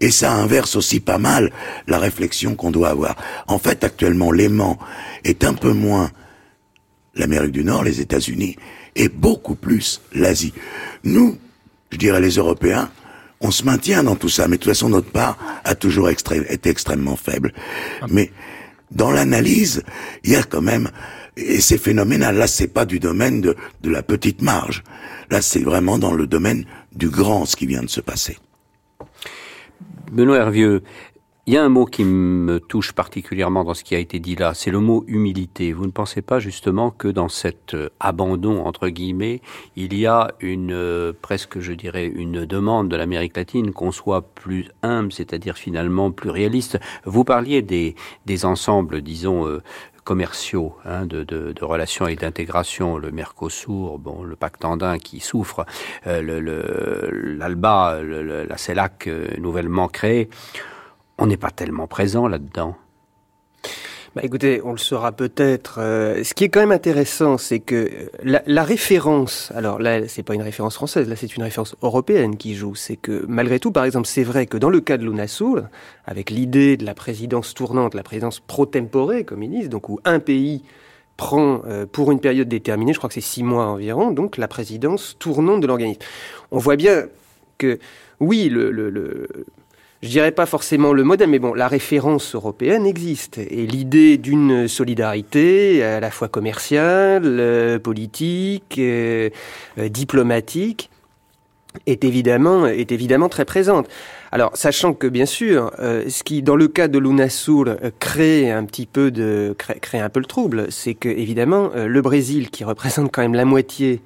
B: Et ça inverse aussi pas mal la réflexion qu'on doit avoir. En fait, actuellement, l'aimant est un peu moins l'Amérique du Nord, les États-Unis, et beaucoup plus l'Asie. Nous, je dirais les Européens, on se maintient dans tout ça, mais de toute façon notre part a toujours été extrêmement faible. Mais dans l'analyse, il y a quand même et c'est phénoménal. Là, c'est pas du domaine de, de la petite marge. Là, c'est vraiment dans le domaine du grand ce qui vient de se passer.
A: Benoît Hervieux, il y a un mot qui me touche particulièrement dans ce qui a été dit là, c'est le mot humilité. Vous ne pensez pas justement que dans cet euh, abandon, entre guillemets, il y a une, euh, presque je dirais, une demande de l'Amérique latine qu'on soit plus humble, c'est-à-dire finalement plus réaliste? Vous parliez des, des ensembles, disons, euh, commerciaux hein, de, de, de, relations et d'intégration, le Mercosur, bon, le pacte andin qui souffre, euh, l'ALBA, la CELAC nouvellement créée on n'est pas tellement présent là-dedans.
D: Bah écoutez, on le saura peut-être. Euh, ce qui est quand même intéressant, c'est que euh, la, référence, alors là, c'est pas une référence française, là, c'est une référence européenne qui joue. C'est que malgré tout, par exemple, c'est vrai que dans le cas de l'UNASUR, avec l'idée de la présidence tournante, la présidence pro tempore, disent, donc où un pays prend euh, pour une période déterminée, je crois que c'est six mois environ, donc la présidence tournante de l'organisme. On voit bien que oui, le je dirais pas forcément le modèle, mais bon, la référence européenne existe. Et l'idée d'une solidarité à la fois commerciale, euh, politique, euh, euh, diplomatique, est évidemment, très présente. Alors, sachant que bien sûr, ce qui, dans le cas de l'UNASUR, crée un petit peu de, crée un peu le trouble, c'est que évidemment, le Brésil, qui représente quand même la moitié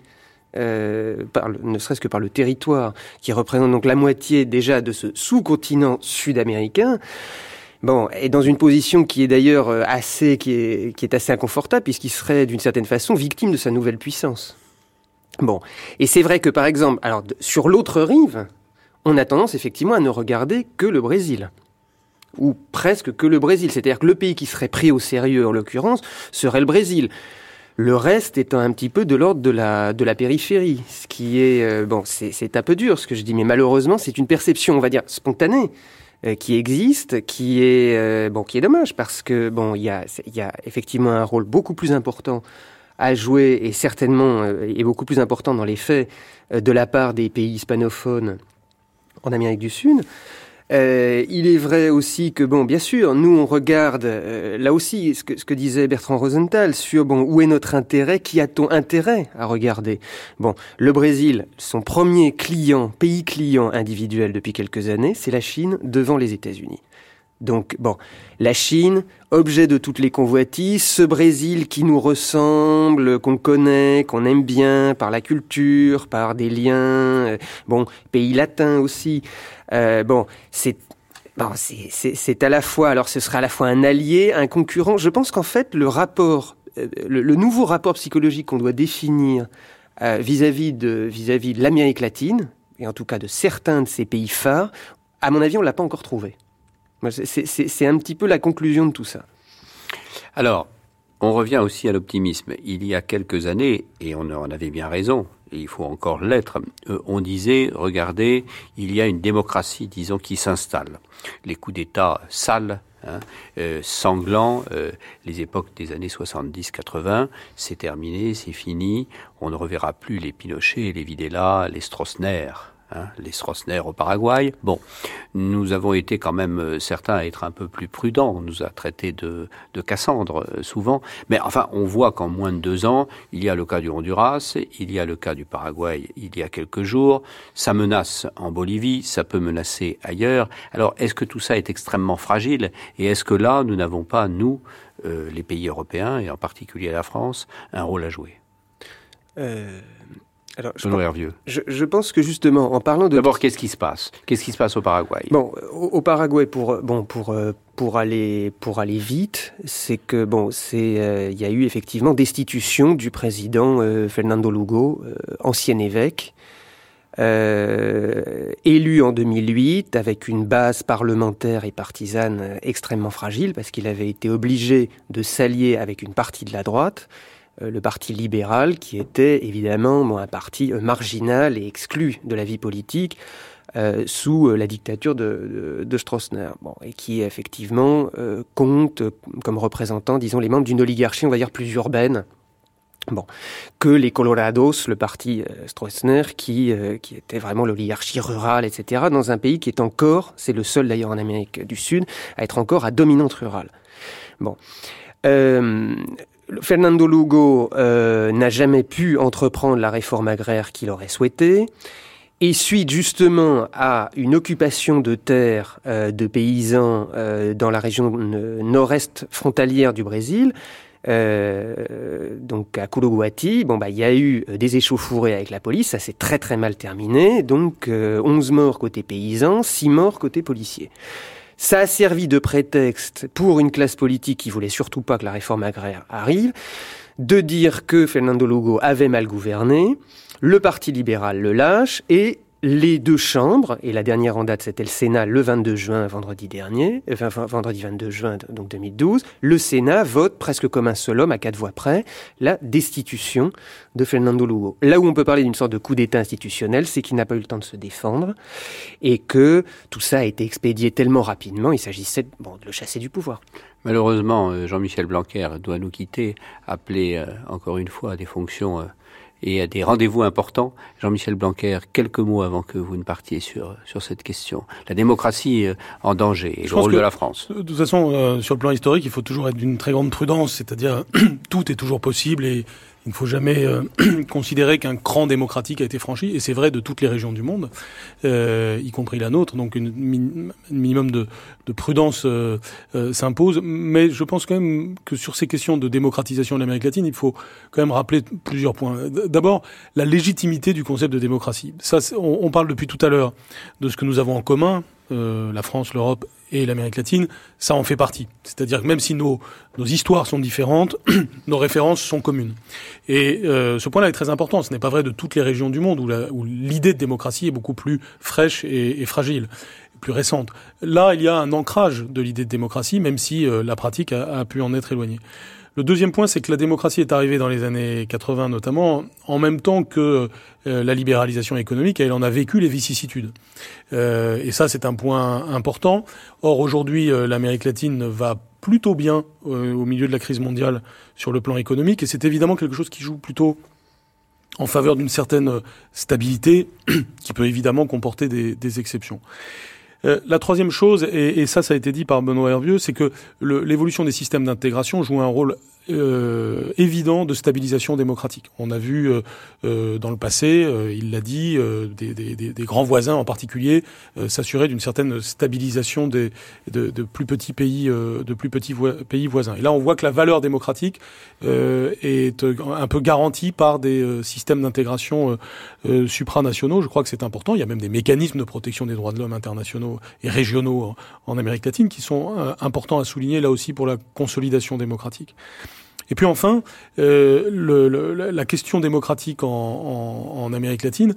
D: euh, ne serait-ce que par le territoire, qui représente donc la moitié déjà de ce sous-continent sud-américain, bon, est dans une position qui est d'ailleurs euh, assez, qui est assez inconfortable, puisqu'il serait d'une certaine façon victime de sa nouvelle puissance. Bon, et c'est vrai que par exemple, alors sur l'autre rive, on a tendance effectivement à ne regarder que le Brésil ou presque que le Brésil. C'est-à-dire que le pays qui serait pris au sérieux, en l'occurrence, serait le Brésil. Le reste étant un petit peu de l'ordre de la, de la périphérie, ce qui est, euh, bon, c'est un peu dur ce que je dis, mais malheureusement, c'est une perception, on va dire, spontanée, euh, qui existe, qui est, euh, bon, qui est dommage, parce que, bon, il y a, y a effectivement un rôle beaucoup plus important à jouer, et certainement, et beaucoup plus important dans les faits, de la part des pays hispanophones en Amérique du Sud. Euh, il est vrai aussi que, bon, bien sûr, nous, on regarde, euh, là aussi, ce que, ce que, disait Bertrand Rosenthal, sur, bon, où est notre intérêt, qui a-t-on intérêt à regarder? Bon, le Brésil, son premier client, pays client individuel depuis quelques années, c'est la Chine devant les États-Unis. Donc, bon, la Chine, objet de toutes les convoitises, ce Brésil qui nous ressemble, qu'on connaît, qu'on aime bien par la culture, par des liens, euh, bon, pays latin aussi. Euh, bon, c'est Bon, c'est à la fois, alors ce sera à la fois un allié, un concurrent. Je pense qu'en fait, le rapport, euh, le, nouveau rapport psychologique qu'on doit définir vis-à-vis de, vis -vis de l'Amérique latine, et en tout cas de certains de ces pays phares, à mon avis, on l'a pas encore trouvé. C'est un petit peu la conclusion de tout ça.
A: Alors, on revient aussi à l'optimisme. Il y a quelques années, et on en avait bien raison, et il faut encore l'être, euh, on disait, regardez, il y a une démocratie, disons, qui s'installe. Les coups d'État sales, hein, euh, sanglants, euh, les époques des années 70-80, c'est terminé, c'est fini, on ne reverra plus les Pinochet, les Videla, les Stroessner. Hein, les Stroessner au Paraguay. Bon, nous avons été quand même euh, certains à être un peu plus prudents. On nous a traités de, de Cassandre euh, souvent. Mais enfin, on voit qu'en moins de deux ans, il y a le cas du Honduras, il y a le cas du Paraguay il y a quelques jours. Ça menace en Bolivie, ça peut menacer ailleurs. Alors, est-ce que tout ça est extrêmement fragile? Et est-ce que là, nous n'avons pas, nous, euh, les pays européens, et en particulier la France, un rôle à jouer? Alors, je, pense,
D: je, je, pense que justement, en parlant de...
A: D'abord, qu'est-ce qui se passe? Qu'est-ce qui se passe au Paraguay?
D: Bon, au, au, Paraguay, pour, bon, pour, euh, pour, aller, pour aller vite, c'est que, bon, c'est, euh, il y a eu effectivement destitution du président euh, Fernando Lugo, euh, ancien évêque, élu en 2008 avec une base parlementaire et partisane extrêmement fragile parce qu'il avait été obligé de s'allier avec une partie de la droite le parti libéral, qui était évidemment bon, un parti euh, marginal et exclu de la vie politique euh, sous euh, la dictature de, de, Stroessner, bon, et qui effectivement euh, compte comme représentant, disons, les membres d'une oligarchie, on va dire, plus urbaine, Bon, que les Colorados, le parti euh, Stroessner, qui, euh, qui était vraiment l'oligarchie rurale, etc., dans un pays qui est encore, c'est le seul d'ailleurs en Amérique du Sud, à être encore à dominante rurale. Bon. Euh, Fernando Lugo euh, n'a jamais pu entreprendre la réforme agraire qu'il aurait souhaité. Et suite justement à une occupation de terres euh, de paysans euh, dans la région nord-est frontalière du Brésil, donc à Curuguati, bon bah il y a eu des échauffourées avec la police, ça s'est très très mal terminé, donc 11 euh, morts côté paysans, 6 morts côté policiers. Ça a servi de prétexte pour une classe politique qui voulait surtout pas que la réforme agraire arrive, de dire que Fernando Lugo avait mal gouverné, le Parti libéral le lâche et les deux chambres, et la dernière en date c'était le Sénat le 22 juin, vendredi dernier, vendredi 22 juin donc 2012, le Sénat vote presque comme un seul homme à quatre voix près la destitution de Fernando Lugo. Là où on peut parler d'une sorte de coup d'État institutionnel, c'est qu'il n'a pas eu le temps de se défendre et que tout ça a été expédié tellement rapidement, il s'agissait bon, de le chasser du pouvoir.
A: Malheureusement, euh, Jean-Michel Blanquer doit nous quitter, appelé euh, encore une fois à des fonctions euh, et à des rendez-vous importants. Jean-Michel Blanquer, quelques mots avant que vous ne partiez sur, sur cette question. La démocratie euh, en danger et le rôle de la France.
C: De toute façon, euh, sur le plan historique, il faut toujours être d'une très grande prudence, c'est-à-dire <clears throat> tout est toujours possible et il ne faut jamais euh, <clears throat> considérer qu'un cran démocratique a été franchi, et c'est vrai de toutes les régions du monde, euh, y compris la nôtre, donc un minimum de, de prudence euh, s'impose. Mais je pense quand même que sur ces questions de démocratisation de l'Amérique latine, il faut quand même rappeler plusieurs points. D'abord, la légitimité du concept de démocratie. On, parle depuis tout à l'heure de ce que nous avons en commun, la France, l'Europe et l'Amérique latine, ça en fait partie. C'est-à-dire que même si nos, nos histoires sont différentes, <clears throat> nos références sont communes. Et euh, ce point-là est très important. Ce n'est pas vrai de toutes les régions du monde où l'idée de démocratie est beaucoup plus fraîche et, fragile, plus récente. Là, il y a un ancrage de l'idée de démocratie, même si euh, la pratique a, a, pu en être éloignée. Le deuxième point, c'est que la démocratie est arrivée dans les années 80 notamment, en même temps que euh, la libéralisation économique, elle en a vécu les vicissitudes. Euh, et ça, c'est un point important. Or, aujourd'hui, euh, l'Amérique latine va plutôt bien au milieu de la crise mondiale sur le plan économique, et c'est évidemment quelque chose qui joue plutôt en faveur d'une certaine stabilité, <coughs> qui peut évidemment comporter des exceptions. Euh, la troisième chose, et, et, ça, ça a été dit par Benoît Hervieux, c'est que l'évolution des systèmes d'intégration joue un rôle euh, évident de stabilisation démocratique. On a vu euh, euh dans le passé, euh, il l'a dit, des, grands voisins en particulier s'assurer d'une certaine stabilisation des, de, plus petits pays, de plus petits pays voisins. Et là, on voit que la valeur démocratique est un peu garantie par des systèmes d'intégration supranationaux. Je crois que c'est important. Il y a même des mécanismes de protection des droits de l'homme internationaux et régionaux en Amérique latine qui sont importants à souligner là aussi pour la consolidation démocratique. Et puis enfin, euh, le, le, la question démocratique en, en, en Amérique latine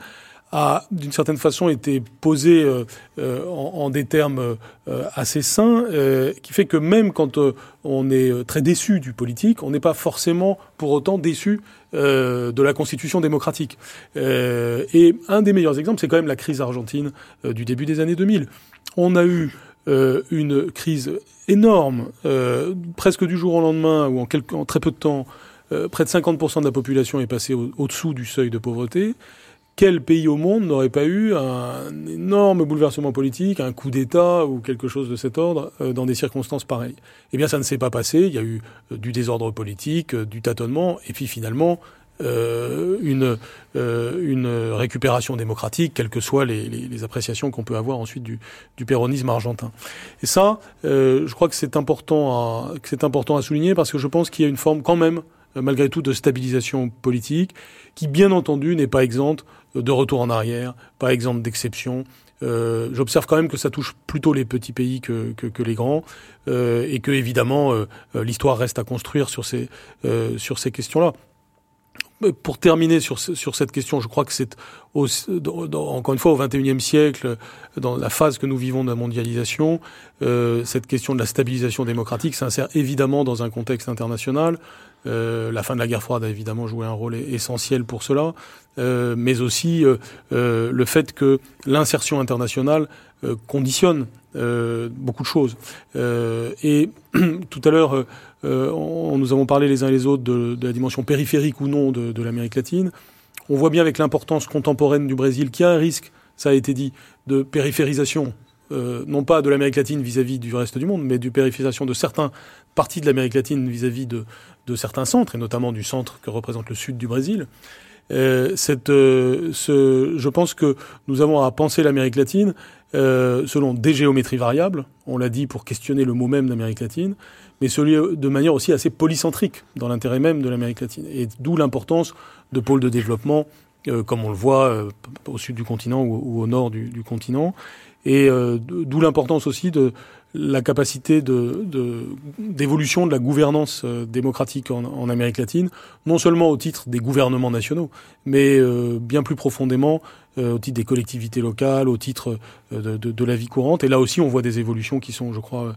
C: a d'une certaine façon été posée euh, euh, en, en, des termes euh, assez sains, euh, qui fait que même quand euh, on est très déçu du politique, on n'est pas forcément pour autant déçu de la constitution démocratique. et un des meilleurs exemples, c'est quand même la crise argentine du début des années 2000. On a eu euh, une crise énorme, euh, presque du jour au lendemain, ou en, très peu de temps, euh, près de 50% de la population est passée au-dessous au du seuil de pauvreté. Quel pays au monde n'aurait pas eu un énorme bouleversement politique, un coup d'État ou quelque chose de cet ordre dans des circonstances pareilles? Eh bien, ça ne s'est pas passé. Il y a eu du désordre politique, du tâtonnement, et puis finalement, euh, une, euh, une récupération démocratique, quelles que soient les, appréciations qu'on peut avoir ensuite du, péronisme argentin. Et ça, euh, je crois que c'est important, à, souligner parce que je pense qu'il y a une forme quand même, malgré tout, de stabilisation politique qui, bien entendu, n'est pas exempte de retour en arrière, pas exempte d'exception. J'observe quand même que ça touche plutôt les petits pays que, les grands, et que évidemment l'histoire reste à construire sur ces questions-là pour terminer sur, sur cette question, je crois que c'est encore une fois au XXIe siècle, dans la phase que nous vivons de la mondialisation, euh, cette question de la stabilisation démocratique s'insère évidemment dans un contexte international. Euh, la fin de la guerre froide a évidemment joué un rôle essentiel pour cela, euh, mais aussi le fait que l'insertion internationale conditionne beaucoup de choses. et <clears throat> tout à l'heure, nous avons parlé les uns et les autres de, la dimension périphérique ou non de, de l'Amérique latine. On voit bien avec l'importance contemporaine du Brésil qu'il y a un risque, ça a été dit, de périphérisation euh, non pas de l'Amérique latine vis-à-vis du reste du monde, mais du périphérisation de certains parties de l'Amérique latine vis-à-vis de, certains centres, et notamment du centre que représente le sud du Brésil. Euh, euh, je pense que nous avons à penser l'Amérique latine selon des géométries variables, on l'a dit pour questionner le mot même d'Amérique latine, mais de manière aussi assez polycentrique dans l'intérêt même de l'Amérique latine. Et d'où l'importance de pôles de développement, comme on le voit au sud du continent ou, au nord du, du continent, et euh, d'où l'importance aussi de la capacité d'évolution de, de, la gouvernance euh, démocratique en, Amérique latine, non seulement au titre des gouvernements nationaux, mais euh, bien plus profondément au titre des collectivités locales, au titre de, de, la vie courante. Et là aussi, on voit des évolutions qui sont, je crois,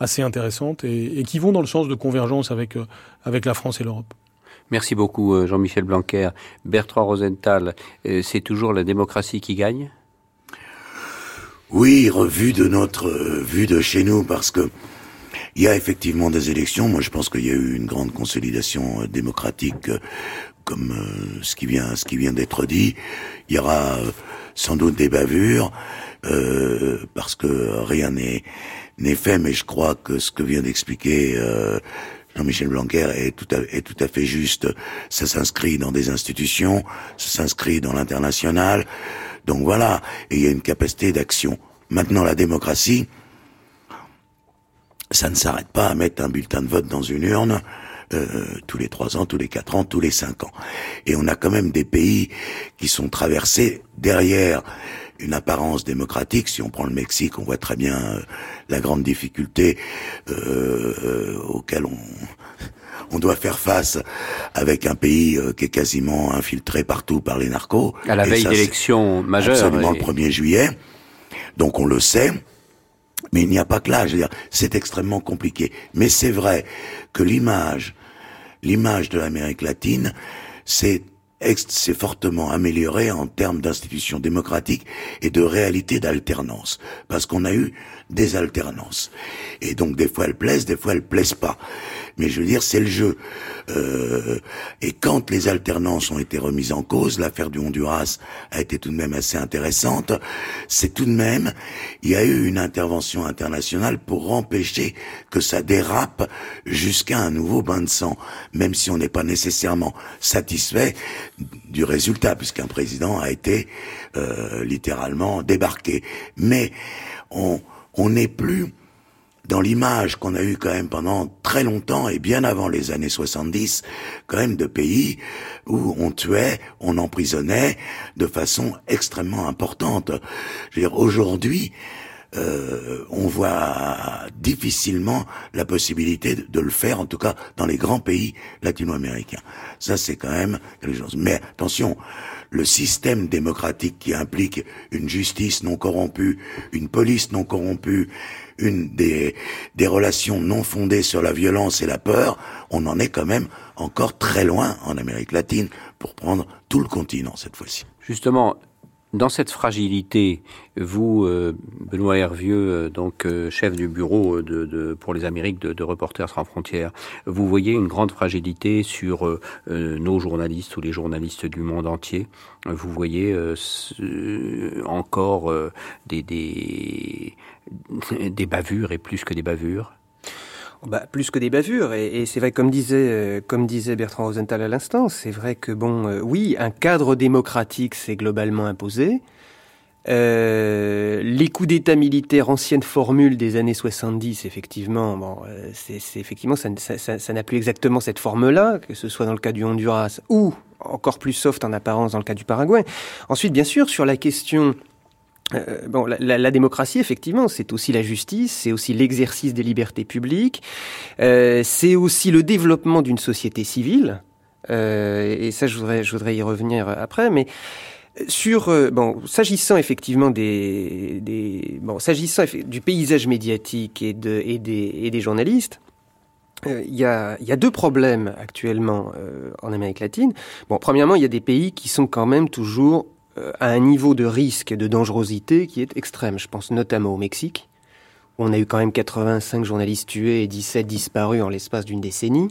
C: assez intéressantes et, et qui vont dans le sens de convergence avec, avec la France et l'Europe.
A: Merci beaucoup, Jean-Michel Blanquer. Bertrand Rosenthal, c'est toujours la démocratie qui gagne?
B: Oui, revue de notre vue de chez nous, parce que il y a effectivement des élections. Moi, je pense qu'il y a eu une grande consolidation euh, démocratique, euh, comme euh, ce qui vient, ce qui vient d'être dit. Il y aura sans doute des bavures, parce que rien n'est n'est fait. Mais je crois que ce que vient d'expliquer Jean-Michel Blanquer est tout à, est tout à fait juste. Ça s'inscrit dans des institutions, ça s'inscrit dans l'international. Donc voilà, il y a une capacité d'action. Maintenant, la démocratie, ça ne s'arrête pas à mettre un bulletin de vote dans une urne euh, tous les trois ans, tous les quatre ans, tous les cinq ans. Et on a quand même des pays qui sont traversés derrière une apparence démocratique. Si on prend le Mexique, on voit très bien euh, la grande difficulté euh auquel on on doit faire face avec un pays euh, qui est quasiment infiltré partout par les narcos.
A: À la veille d'élections majeures.
B: Absolument le 1er juillet. Donc on le sait. Mais il n'y a pas que là, je veux dire, c'est extrêmement compliqué. Mais c'est vrai que l'image, l'image de l'Amérique latine, c'est s'est fortement amélioré en termes d'institutions démocratiques et de réalité d'alternance. Parce qu'on a eu des alternances. Et donc des fois elles plaisent, des fois elles plaisent pas. Mais je veux dire, c'est le jeu. Euh, et quand les alternances ont été remises en cause, l'affaire du Honduras a été tout de même assez intéressante. C'est tout de même, il y a eu une intervention internationale pour empêcher que ça dérape jusqu'à un nouveau bain de sang, même si on n'est pas nécessairement satisfait du résultat, puisqu'un président a été euh, littéralement débarqué. Mais on on n'est plus dans l'image qu'on a eue quand même pendant très longtemps et bien avant les années 70, quand même de pays où on tuait, on emprisonnait de façon extrêmement importante. Je veux dire, aujourd'hui, euh, on voit difficilement la possibilité de, le faire, en tout cas dans les grands pays latino-américains. Ça, c'est quand même quelque chose. Mais attention, le système démocratique qui implique une justice non corrompue, une police non corrompue, une des, des relations non fondées sur la violence et la peur, on en est quand même encore très loin en Amérique latine pour prendre tout le continent cette fois-ci.
A: Justement, dans cette fragilité, vous, euh, Benoît Hervieux, euh, donc euh, chef du bureau de, pour les Amériques de, Reporters sans frontières, vous voyez une grande fragilité sur nos journalistes ou les journalistes du monde entier. Vous voyez encore des, des, <laughs> des bavures et plus que des bavures
D: bah, plus que des bavures, et, c'est vrai, comme disait, euh, comme disait Bertrand Rosenthal à l'instant, c'est vrai que, bon, euh, oui, un cadre démocratique s'est globalement imposé. Euh, les coups d'État militaires, ancienne formule des années 70, effectivement, bon, c'est effectivement, ça n'a ça, ça, plus exactement cette forme-là, que ce soit dans le cas du Honduras ou encore plus soft en apparence dans le cas du Paraguay. Ensuite, bien sûr, sur la question euh, bon, la, démocratie, effectivement, c'est aussi la justice, c'est aussi l'exercice des libertés publiques, euh, c'est aussi le développement d'une société civile. Euh, et ça, je voudrais, je voudrais y revenir après, mais sur bon, s'agissant effectivement des, des bon, s'agissant du paysage médiatique et, de, et, des, et des journalistes. Il y, a, y, a, deux problèmes actuellement en Amérique latine. Bon, premièrement, il y a des pays qui sont quand même toujours à un niveau de risque et de dangerosité qui est extrême. Je pense notamment au Mexique. On a eu quand même 85 journalistes tués et 17 disparus en l'espace d'une décennie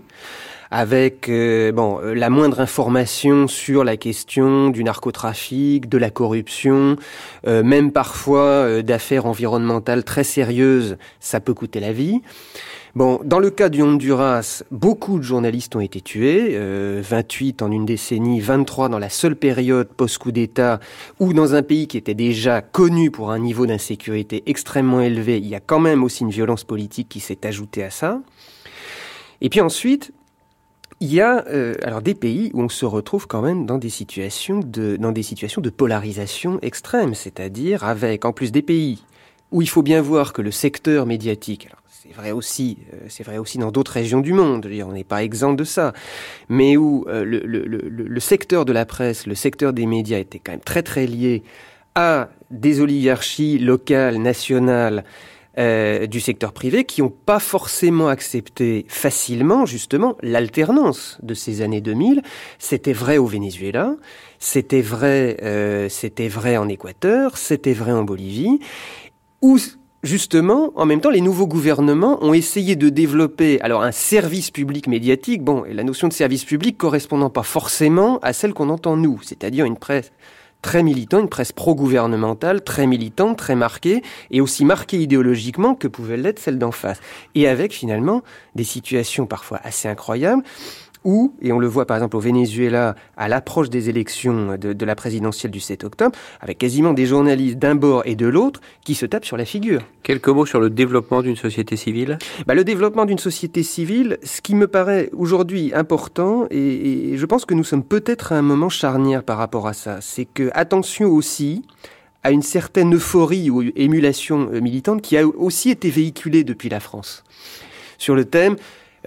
D: avec euh, bon euh, la moindre information sur la question du narcotrafic, de la corruption, euh, même parfois d'affaires environnementales très sérieuses, ça peut coûter la vie. Bon, dans le cas du Honduras, beaucoup de journalistes ont été tués, 28 en une décennie, 23 dans la seule période post-coup d'État, ou dans un pays qui était déjà connu pour un niveau d'insécurité extrêmement élevé, il y a quand même aussi une violence politique qui s'est ajoutée à ça. Et puis ensuite, il y a euh, alors des pays où on se retrouve quand même dans des situations de dans des situations de polarisation extrême, c'est-à-dire avec en plus des pays où il faut bien voir que le secteur médiatique alors c'est vrai aussi, euh, c'est vrai aussi dans d'autres régions du monde. on n'est pas exempt de ça, mais où euh, le, le, le, le, secteur de la presse, le secteur des médias était quand même très très lié à des oligarchies locales, nationales, euh, du secteur privé qui n'ont pas forcément accepté facilement justement l'alternance de ces années 2000. C'était vrai au Venezuela, c'était vrai, euh, c'était vrai en Équateur, c'était vrai en Bolivie, où justement, en même temps, les nouveaux gouvernements ont essayé de développer alors un service public médiatique. Bon, et la notion de service public correspondant pas forcément à celle qu'on entend nous, c'est-à-dire une presse très militant, une presse pro-gouvernementale, très militante, très marquée, et aussi marquée idéologiquement que pouvait l'être celle d'en face. Et avec finalement des situations parfois assez incroyables où, et on le voit par exemple au Venezuela, à l'approche des élections de, la présidentielle du 7 octobre, avec quasiment des journalistes d'un bord et de l'autre qui se tapent sur la figure.
A: Quelques mots sur le développement d'une société civile?
D: Bah, Le développement d'une société civile, ce qui me paraît aujourd'hui important, et, et je pense que nous sommes peut-être à un moment charnière par rapport à ça, c'est que attention aussi à une certaine euphorie ou émulation euh, militante qui a aussi été véhiculée depuis la France sur le thème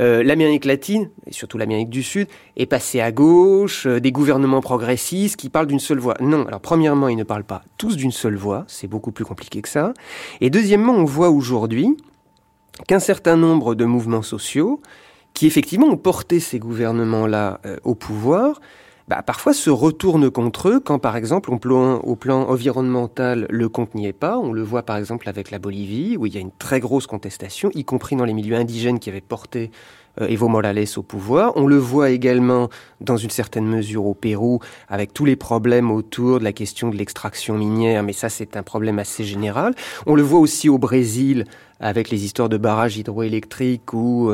D: euh, l'Amérique latine, et surtout l'Amérique du Sud, est passée à gauche, euh, des gouvernements progressistes qui parlent d'une seule voix. Non, alors premièrement, ils ne parlent pas tous d'une seule voix, c'est beaucoup plus compliqué que ça. Et deuxièmement, on voit aujourd'hui qu'un certain nombre de mouvements sociaux, qui effectivement ont porté ces gouvernements-là euh, au pouvoir, bah, parfois se retournent contre eux quand, par exemple, au plan, au plan environnemental, le compte n'y est pas. On le voit, par exemple, avec la Bolivie, où il y a une très grosse contestation, y compris dans les milieux indigènes qui avaient porté euh, Evo Morales au pouvoir. On le voit également, dans une certaine mesure, au Pérou, avec tous les problèmes autour de la question de l'extraction minière, mais ça, c'est un problème assez général. On le voit aussi au Brésil, avec les histoires de barrages hydroélectriques où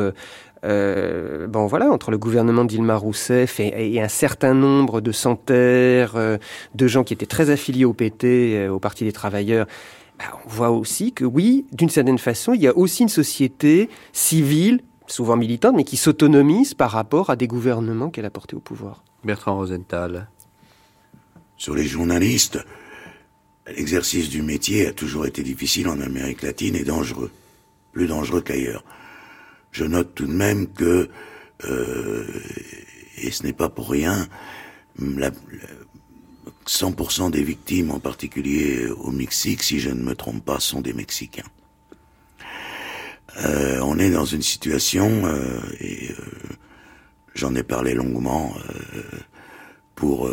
D: euh, bon voilà, entre le gouvernement d'Ilma Rousseff et, un certain nombre de centaires euh, de gens qui étaient très affiliés au PT, euh, au Parti des Travailleurs, bah, on voit aussi que oui, d'une certaine façon, il y a aussi une société civile, souvent militante, mais qui s'autonomise par rapport à des gouvernements qu'elle a portés au pouvoir.
A: Bertrand Rosenthal.
B: Sur les journalistes, l'exercice du métier a toujours été difficile en Amérique latine et dangereux. Plus dangereux qu'ailleurs. Je note tout de même que, euh, et ce n'est pas pour rien, la, 100% des victimes, en particulier au Mexique, si je ne me trompe pas, sont des Mexicains. Euh, on est dans une situation, euh, et j'en ai parlé longuement, pour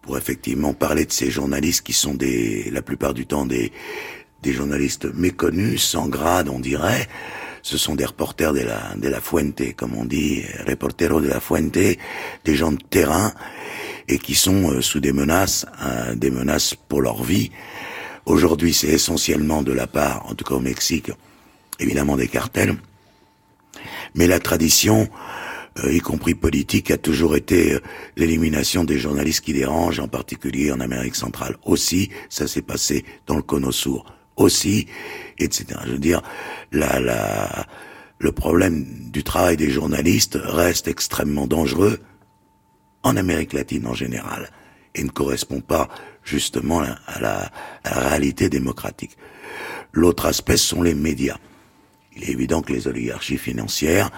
B: pour effectivement parler de ces journalistes qui sont des, la plupart du temps des des journalistes méconnus, sans grade, on dirait, ce sont des reporters de la, de la Fuente, comme on dit, reporteros de la Fuente, des gens de terrain, et qui sont euh, sous des menaces, hein, des menaces pour leur vie. Aujourd'hui, c'est essentiellement de la part, en tout cas au Mexique, évidemment des cartels. Mais la tradition, euh, y compris politique, a toujours été euh, l'élimination des journalistes qui dérangent, en particulier en Amérique centrale. Aussi, ça s'est passé dans le Cono Sur aussi, etc. Je veux dire, la, la, le problème du travail des journalistes reste extrêmement dangereux en Amérique latine en général et ne correspond pas justement à la, réalité démocratique. L'autre aspect sont les médias. Il est évident que les oligarchies financières,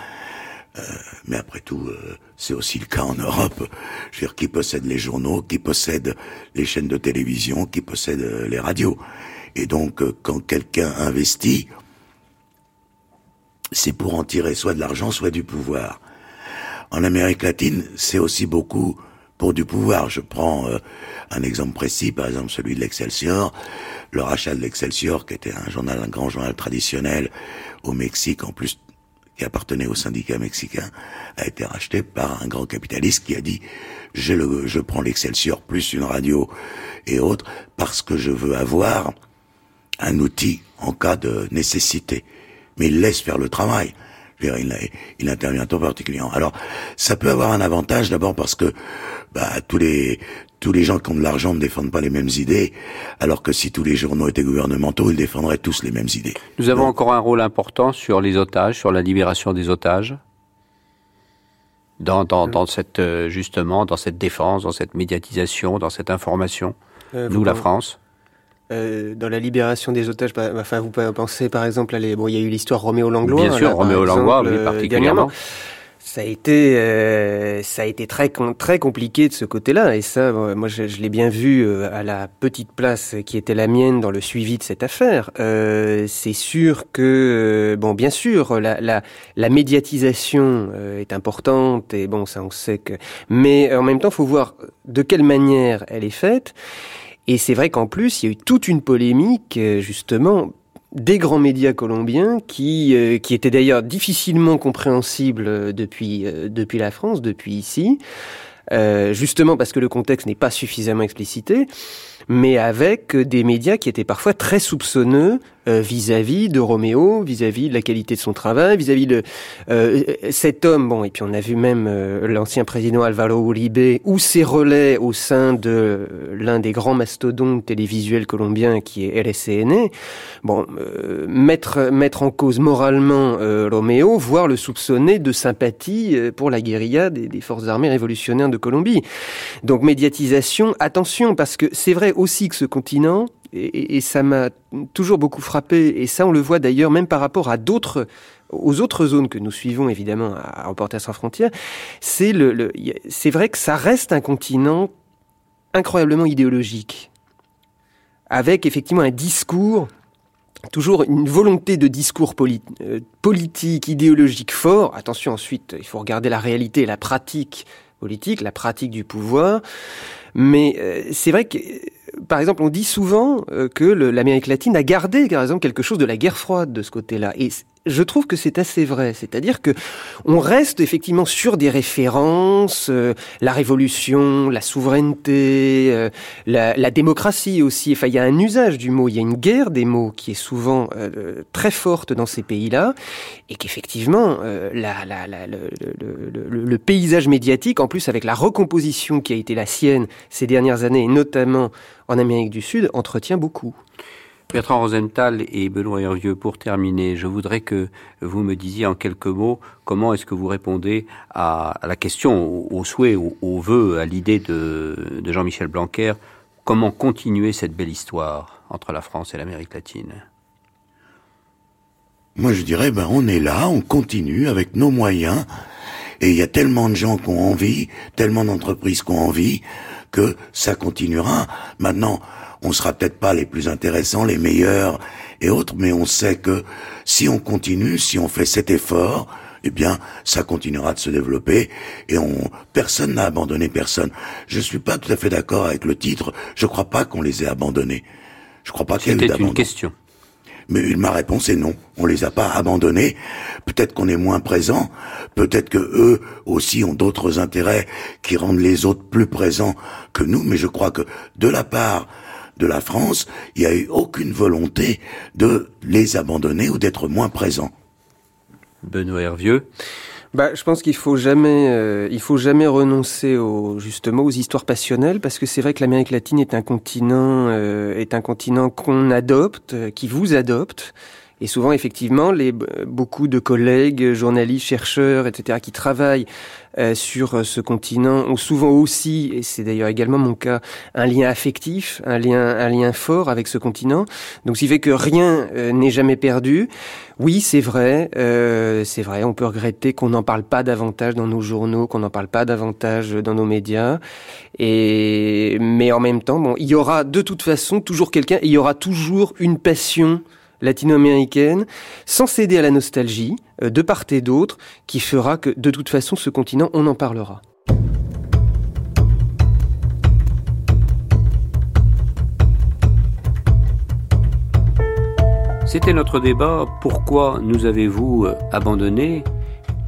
B: euh, mais après tout, euh, c'est aussi le cas en Europe. Je veux dire, qui possède les journaux, qui possède les chaînes de télévision, qui possède euh, les radios. Et donc, euh, quand quelqu'un investit, c'est pour en tirer soit de l'argent, soit du pouvoir. En Amérique latine, c'est aussi beaucoup pour du pouvoir. Je prends euh, un exemple précis, par exemple celui de l'Excelsior. Le rachat de l'Excelsior, qui était un journal, un grand journal traditionnel au Mexique, en plus qui appartenait au syndicat mexicain, a été racheté par un grand capitaliste qui a dit je, je prends l'Excelsior plus une radio et autres parce que je veux avoir un outil en cas de nécessité. Mais il laisse faire le travail. Il, il intervient en particulièrement. Alors, ça peut avoir un avantage d'abord parce que bah, tous les tous les gens qui ont de l'argent ne défendent pas les mêmes idées, alors que si tous les journaux étaient gouvernementaux, ils défendraient tous les mêmes idées.
A: Nous avons encore un rôle important sur les otages, sur la libération des otages, dans, dans, dans cette euh, justement dans cette défense, dans cette médiatisation, dans cette information. Euh, nous, la France.
D: Euh, dans la libération des otages, bah, enfin, vous pensez par exemple, à les, bon, il y a eu l'histoire Roméo Langlois.
A: Bien sûr, Roméo Langlois, oui, particulièrement.
D: Ça a été, euh, ça a été très très compliqué de ce côté-là, et ça, moi, je, je l'ai bien vu euh, à la petite place qui était la mienne dans le suivi de cette affaire. Euh, c'est sûr que, bon, bien sûr, la, la, la médiatisation euh, est importante, et bon, ça, on sait que, mais en même temps, faut voir de quelle manière elle est faite. Et c'est vrai qu'en plus, il y a eu toute une polémique, justement, des grands médias colombiens qui, euh, qui étaient d'ailleurs difficilement compréhensibles euh, depuis, euh, depuis la France, depuis ici, justement parce que le contexte n'est pas suffisamment explicité, mais avec des médias qui étaient parfois très soupçonneux euh, vis-à-vis de Roméo, vis-à-vis de la qualité de son travail, vis-à-vis de euh, cet homme. Bon, et puis on a vu même euh, l'ancien président Alvaro Uribe ou ses relais au sein de l'un des grands mastodontes télévisuels colombiens qui est LSCN. Bon, mettre mettre en cause moralement Roméo, voire le soupçonner de sympathie pour la guérilla des, des forces armées révolutionnaires de Colombie. Donc médiatisation, attention, parce que c'est vrai aussi que ce continent et, ça m'a toujours beaucoup frappé, et ça on le voit d'ailleurs même par rapport à d'autres aux autres zones que nous suivons évidemment à Reporters sans frontières, c'est le, c'est vrai que ça reste un continent incroyablement idéologique, avec effectivement un discours toujours une volonté de discours euh, politique, idéologique fort. Attention ensuite, il faut regarder la réalité la pratique politique, la pratique du pouvoir. Mais euh, c'est vrai que par exemple, on dit souvent euh, que l'Amérique latine a gardé, par exemple, quelque chose de la guerre froide de ce côté-là. Je trouve que c'est assez vrai. C'est-à-dire que on reste effectivement sur des références, euh, la révolution, la souveraineté, euh, la, démocratie aussi. Enfin, il y a un usage du mot, il y a une guerre des mots qui est souvent euh, très forte dans ces pays-là, et qu'effectivement, le, le, paysage médiatique, en plus avec la recomposition qui a été la sienne ces dernières années, et notamment en Amérique du Sud, entretient beaucoup.
A: Bertrand Rosenthal et Benoît Hervieux, pour terminer, je voudrais que vous me disiez en quelques mots comment est-ce que vous répondez à, la question, au, souhait, au, vœu, à l'idée de, Jean-Michel Blanquer, comment continuer cette belle histoire entre la France et l'Amérique latine?
B: Moi je dirais, ben on est là, on continue avec nos moyens, et il y a tellement de gens qui ont envie, tellement d'entreprises qui ont envie, que ça continuera. Maintenant, on sera peut-être pas les plus intéressants, les meilleurs et autres, mais on sait que si on continue, si on fait cet effort, eh bien, ça continuera de se développer et on, personne n'a abandonné personne. Je suis pas tout à fait d'accord avec le titre. Je crois pas qu'on les ait abandonnés. Je crois pas qu'il y ait
A: une question.
B: Mais ma réponse est non. On les a pas abandonnés. Peut-être qu'on est moins présent. Peut-être que eux aussi ont d'autres intérêts qui rendent les autres plus présents que nous. Mais je crois que de la part de la France, il n'y a eu aucune volonté de les abandonner ou d'être moins présents.
A: Benoît Hervieux
D: bah, je pense qu'il faut jamais, euh, il faut jamais renoncer aux, justement aux histoires passionnelles parce que c'est vrai que l'Amérique latine est un continent, euh, est un continent qu'on adopte, euh, qui vous adopte. Et souvent, effectivement, les, beaucoup de collègues, journalistes, chercheurs, etc., qui travaillent euh, sur euh, ce continent ont souvent aussi, et c'est d'ailleurs également mon cas, un lien affectif, un lien, un lien fort avec ce continent. Donc, ce qui fait que rien euh, n'est jamais perdu. Oui, c'est vrai, c'est vrai. On peut regretter qu'on n'en parle pas davantage dans nos journaux, qu'on n'en parle pas davantage dans nos médias. Et mais en même temps, bon, il y aura de toute façon toujours quelqu'un, il y aura toujours une passion latino-américaine, sans céder à la nostalgie, euh, de part et d'autre, qui fera que, de toute façon, ce continent, on en parlera.
A: C'était notre débat. Pourquoi nous avez-vous euh, abandonné?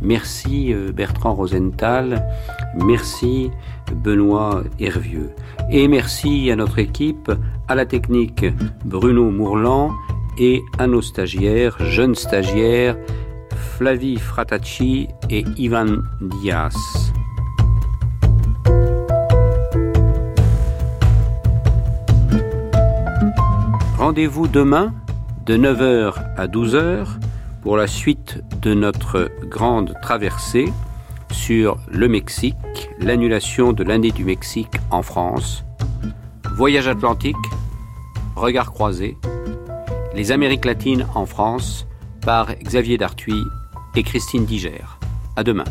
A: Merci euh, Bertrand Rosenthal, merci Benoît Hervieux. Et merci à notre équipe, à la technique Bruno Mourlan et à nos stagiaires, jeunes stagiaires, Flavie Fratacci et Ivan Diaz. Rendez-vous demain de 9h à 12h pour la suite de notre grande traversée sur le Mexique, l'annulation de l'année du Mexique en France, voyage atlantique, regard croisé, les Amériques latines en France par Xavier Dartuy et Christine Diger. À demain.